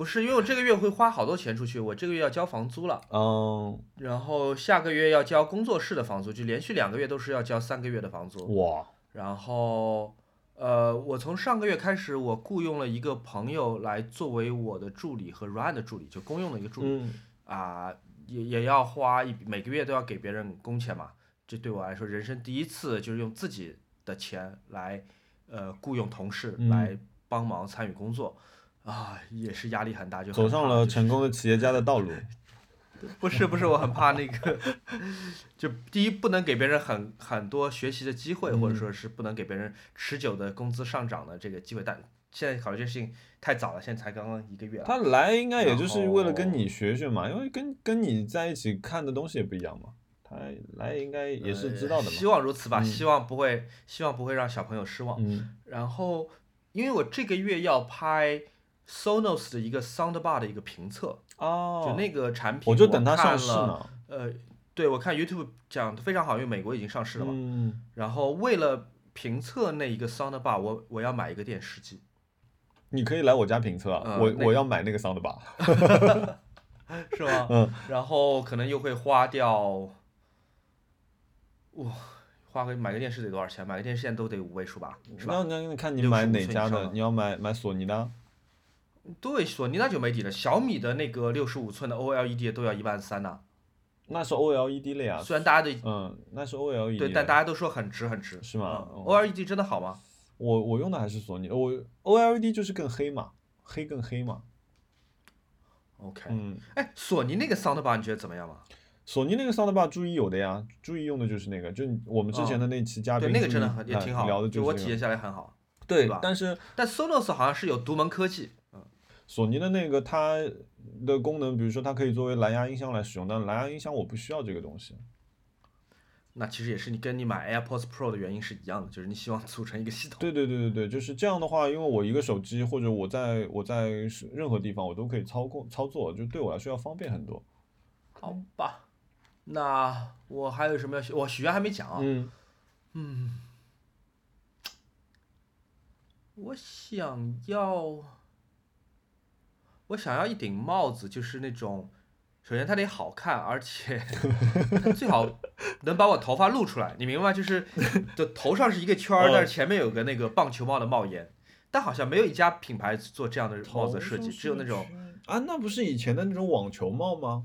不是因为我这个月会花好多钱出去，我这个月要交房租了，嗯，然后下个月要交工作室的房租，就连续两个月都是要交三个月的房租。哇，然后呃，我从上个月开始，我雇佣了一个朋友来作为我的助理和 Ryan 的助理，就公用的一个助理嗯啊、也也要花一笔每个月都要给别人工钱嘛。这对我来说，人生第一次就是用自己的钱来呃雇佣同事嗯来帮忙参与工作。啊，也是压力很大，就走上了成功的企业家的道路。不是不是，我很怕那个，就第一不能给别人很很多学习的机会，或者嗯说是不能给别人持久的工资上涨的这个机会。但现在考虑这事情太早了，现在才刚刚一个月。他来应该也就是为了跟你学学嘛，因为跟跟你在一起看的东西也不一样嘛。他来应该也是知道的呃希。望如此吧，嗯希望不会，希望不会让小朋友失望。嗯然后，因为我这个月要拍 Sonos 的一个 Soundbar 的一个评测，哦，就那个产品，我就等它看上市了。呢。呃，对我看 YouTube 讲的非常好，因为美国已经上市了嘛。嗯，然后为了评测那一个 soundbar，我我要买一个电视机，你可以来我家评测啊，呃那个我我要买那个 soundbar。是吗？嗯，然后可能又会花掉，哇，花个买个电视得多少钱？买个电视现在都得五位数吧，是吧？那那那看你买哪？家的你要买买索尼的啊？对，索尼那就没底了，小米的那个六十五寸的 OLED 都要一万三呢。那是 OLED 类啊。虽然大家的嗯，那是 OLED 对，但大家都说很值很值，是吗嗯哦 OLED 真的好吗？我我用的还是索尼，我 OLED 就是更黑嘛，黑更黑嘛。OK，嗯，哎，索尼那个 soundbar 你觉得怎么样嘛？索尼那个 soundbar 注意有的呀，注意用的就是那个，就我们之前的那期嘉宾哦对，那个真的很也哎挺好，聊的就是我这个。体验下来很好。对吧，但是但 Sonos 好像是有独门科技，嗯，索尼的那个它的功能，比如说它可以作为蓝牙音箱来使用，但蓝牙音箱我不需要这个东西。那其实也是你跟你买 AirPods Pro 的原因是一样的，就是你希望组成一个系统。对对对对对，就是这样的话，因为我一个手机或者我在我在任何地方我都可以操控操作，就对我来说要方便很多。好吧，那我还有什么要许？我许愿还没讲啊。嗯，我想要，我想要一顶帽子，就是那种，首先它得好看，而且 最好能把我头发露出来，你明白吗？就是，就头上是一个圈儿，哦但是前面有个那个棒球帽的帽檐，但好像没有一家品牌做这样的帽子的设计，只有那种。啊，那不是以前的那种网球帽吗？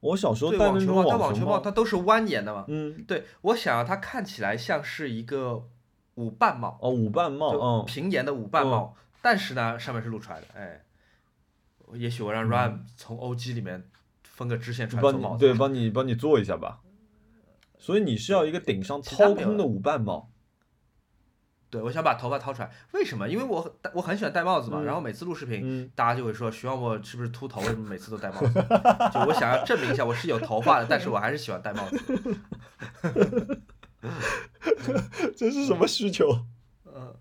我小时候戴的那种网球帽，它网球球帽它都是蜿蜒的嘛。嗯，对我想要它看起来像是一个五瓣帽，哦，五瓣帽，嗯，平檐的五瓣帽，但是呢，上面是露出来的，哎，也许我让 Ryan 从 OG 里面分个支线传帮送帽子，你对，帮你帮你做一下吧。所以你是要一个顶上掏空的舞伴帽，对，我想把头发掏出来，为什么？因为我很我很喜欢戴帽子嘛，嗯然后每次录视频，嗯，大家就会说，徐望我是不是秃头？为什么每次都戴帽子？就我想要证明一下，我是有头发的，但是我还是喜欢戴帽子。这是什么需求？嗯，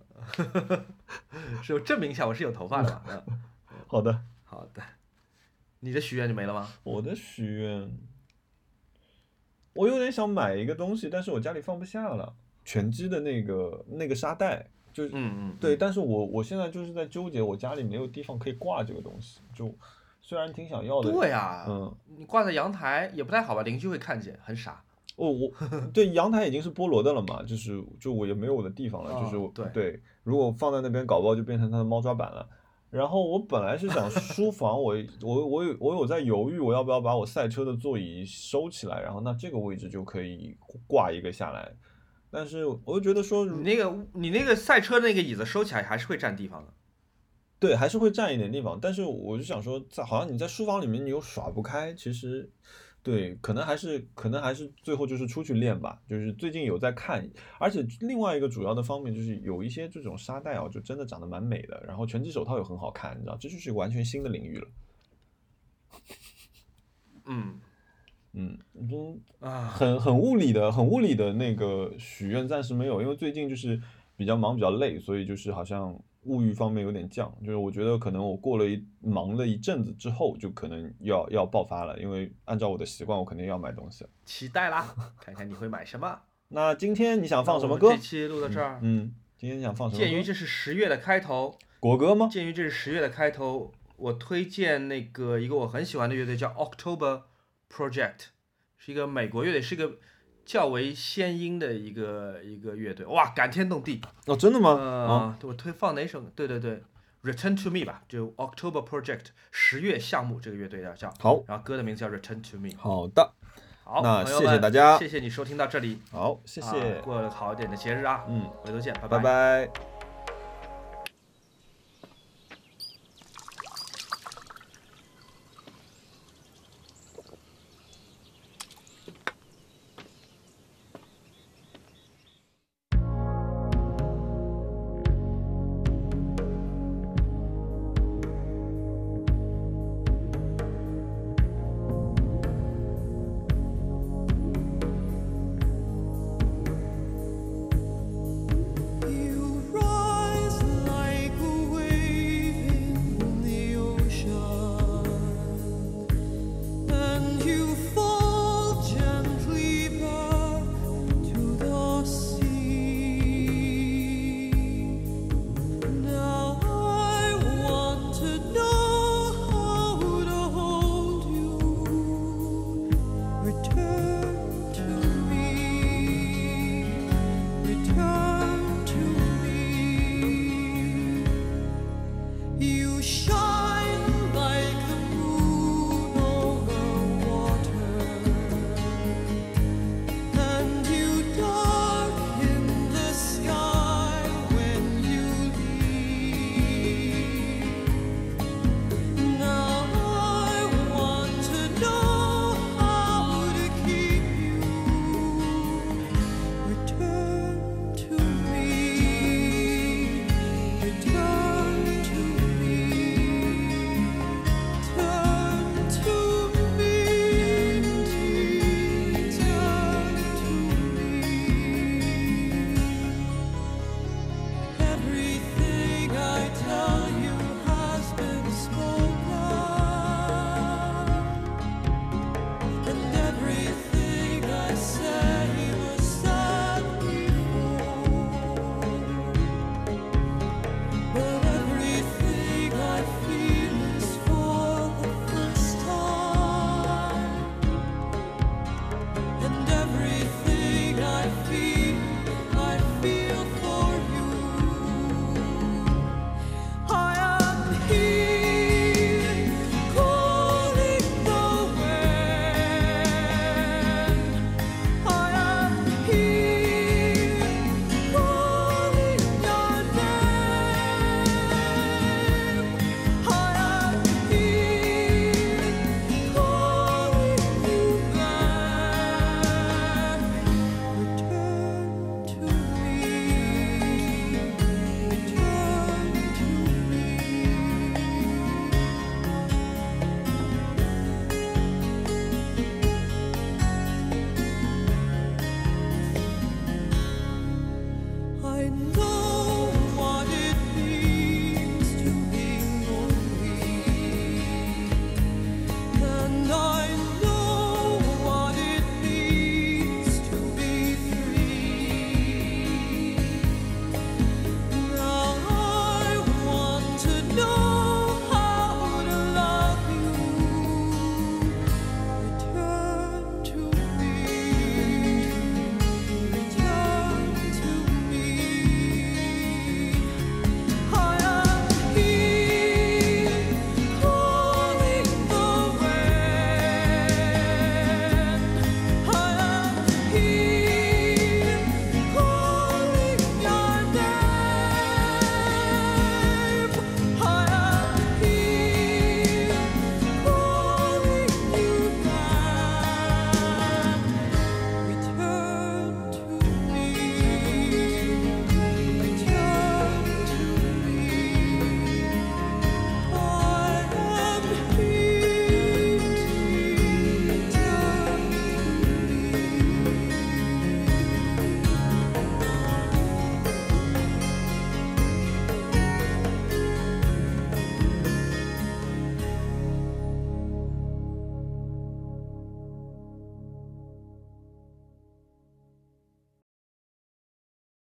是我证明一下我是有头发的好的，好的，你的许愿就没了吗？我的许愿，我有点想买一个东西，但是我家里放不下了，拳击的那个那个沙袋，就是嗯嗯，对，但是我我现在就是在纠结，我家里没有地方可以挂这个东西，就虽然挺想要的，对呀、嗯，你挂在阳台也不太好吧，邻居会看见，很傻。哦，我对阳台已经是菠萝的了嘛，就是就我也没有我的地方了，就是哦对对，如果放在那边，搞不好就变成它的猫抓板了。然后我本来是想书房，我我我有我有在犹豫，我要不要把我赛车的座椅收起来，然后那这个位置就可以挂一个下来。但是我就觉得说，你那个你那个赛车那个椅子收起来还是会占地方的。对，还是会占一点地方，但是我就想说，在好像你在书房里面你又耍不开，其实，对，可能还是可能还是最后就是出去练吧，就是最近有在看，而且另外一个主要的方面就是有一些这种沙袋啊，就真的长得蛮美的，然后拳击手套也很好看，你知道，这就是完全新的领域了，嗯。嗯，嗯，啊，很很物理的，很物理的那个许愿暂时没有，因为最近就是比较忙比较累，所以就是好像物欲方面有点降，就是我觉得可能我过了一忙了一阵子之后，就可能要要爆发了，因为按照我的习惯，我肯定要买东西。期待啦，看看你会买什么。那今天你想放什么歌这？期录到这儿。嗯，今天想放什么？鉴于这是十月的开头，国歌吗？鉴于这是十月的开头，我推荐那个一个我很喜欢的乐队叫 October Project，是一个美国乐队，是一个较为先音的一个一个乐队，哇，感天动地。哦，真的吗？呃，我推放哪首？对对对，Return to Me 吧，就 October Project 十月项目这个乐队的叫。好，然后歌的名字叫 Return to Me。好的。好，那谢谢大家谢谢你收听到这里。好，谢啊谢。过了好一点的节日啊，嗯，回头见，拜拜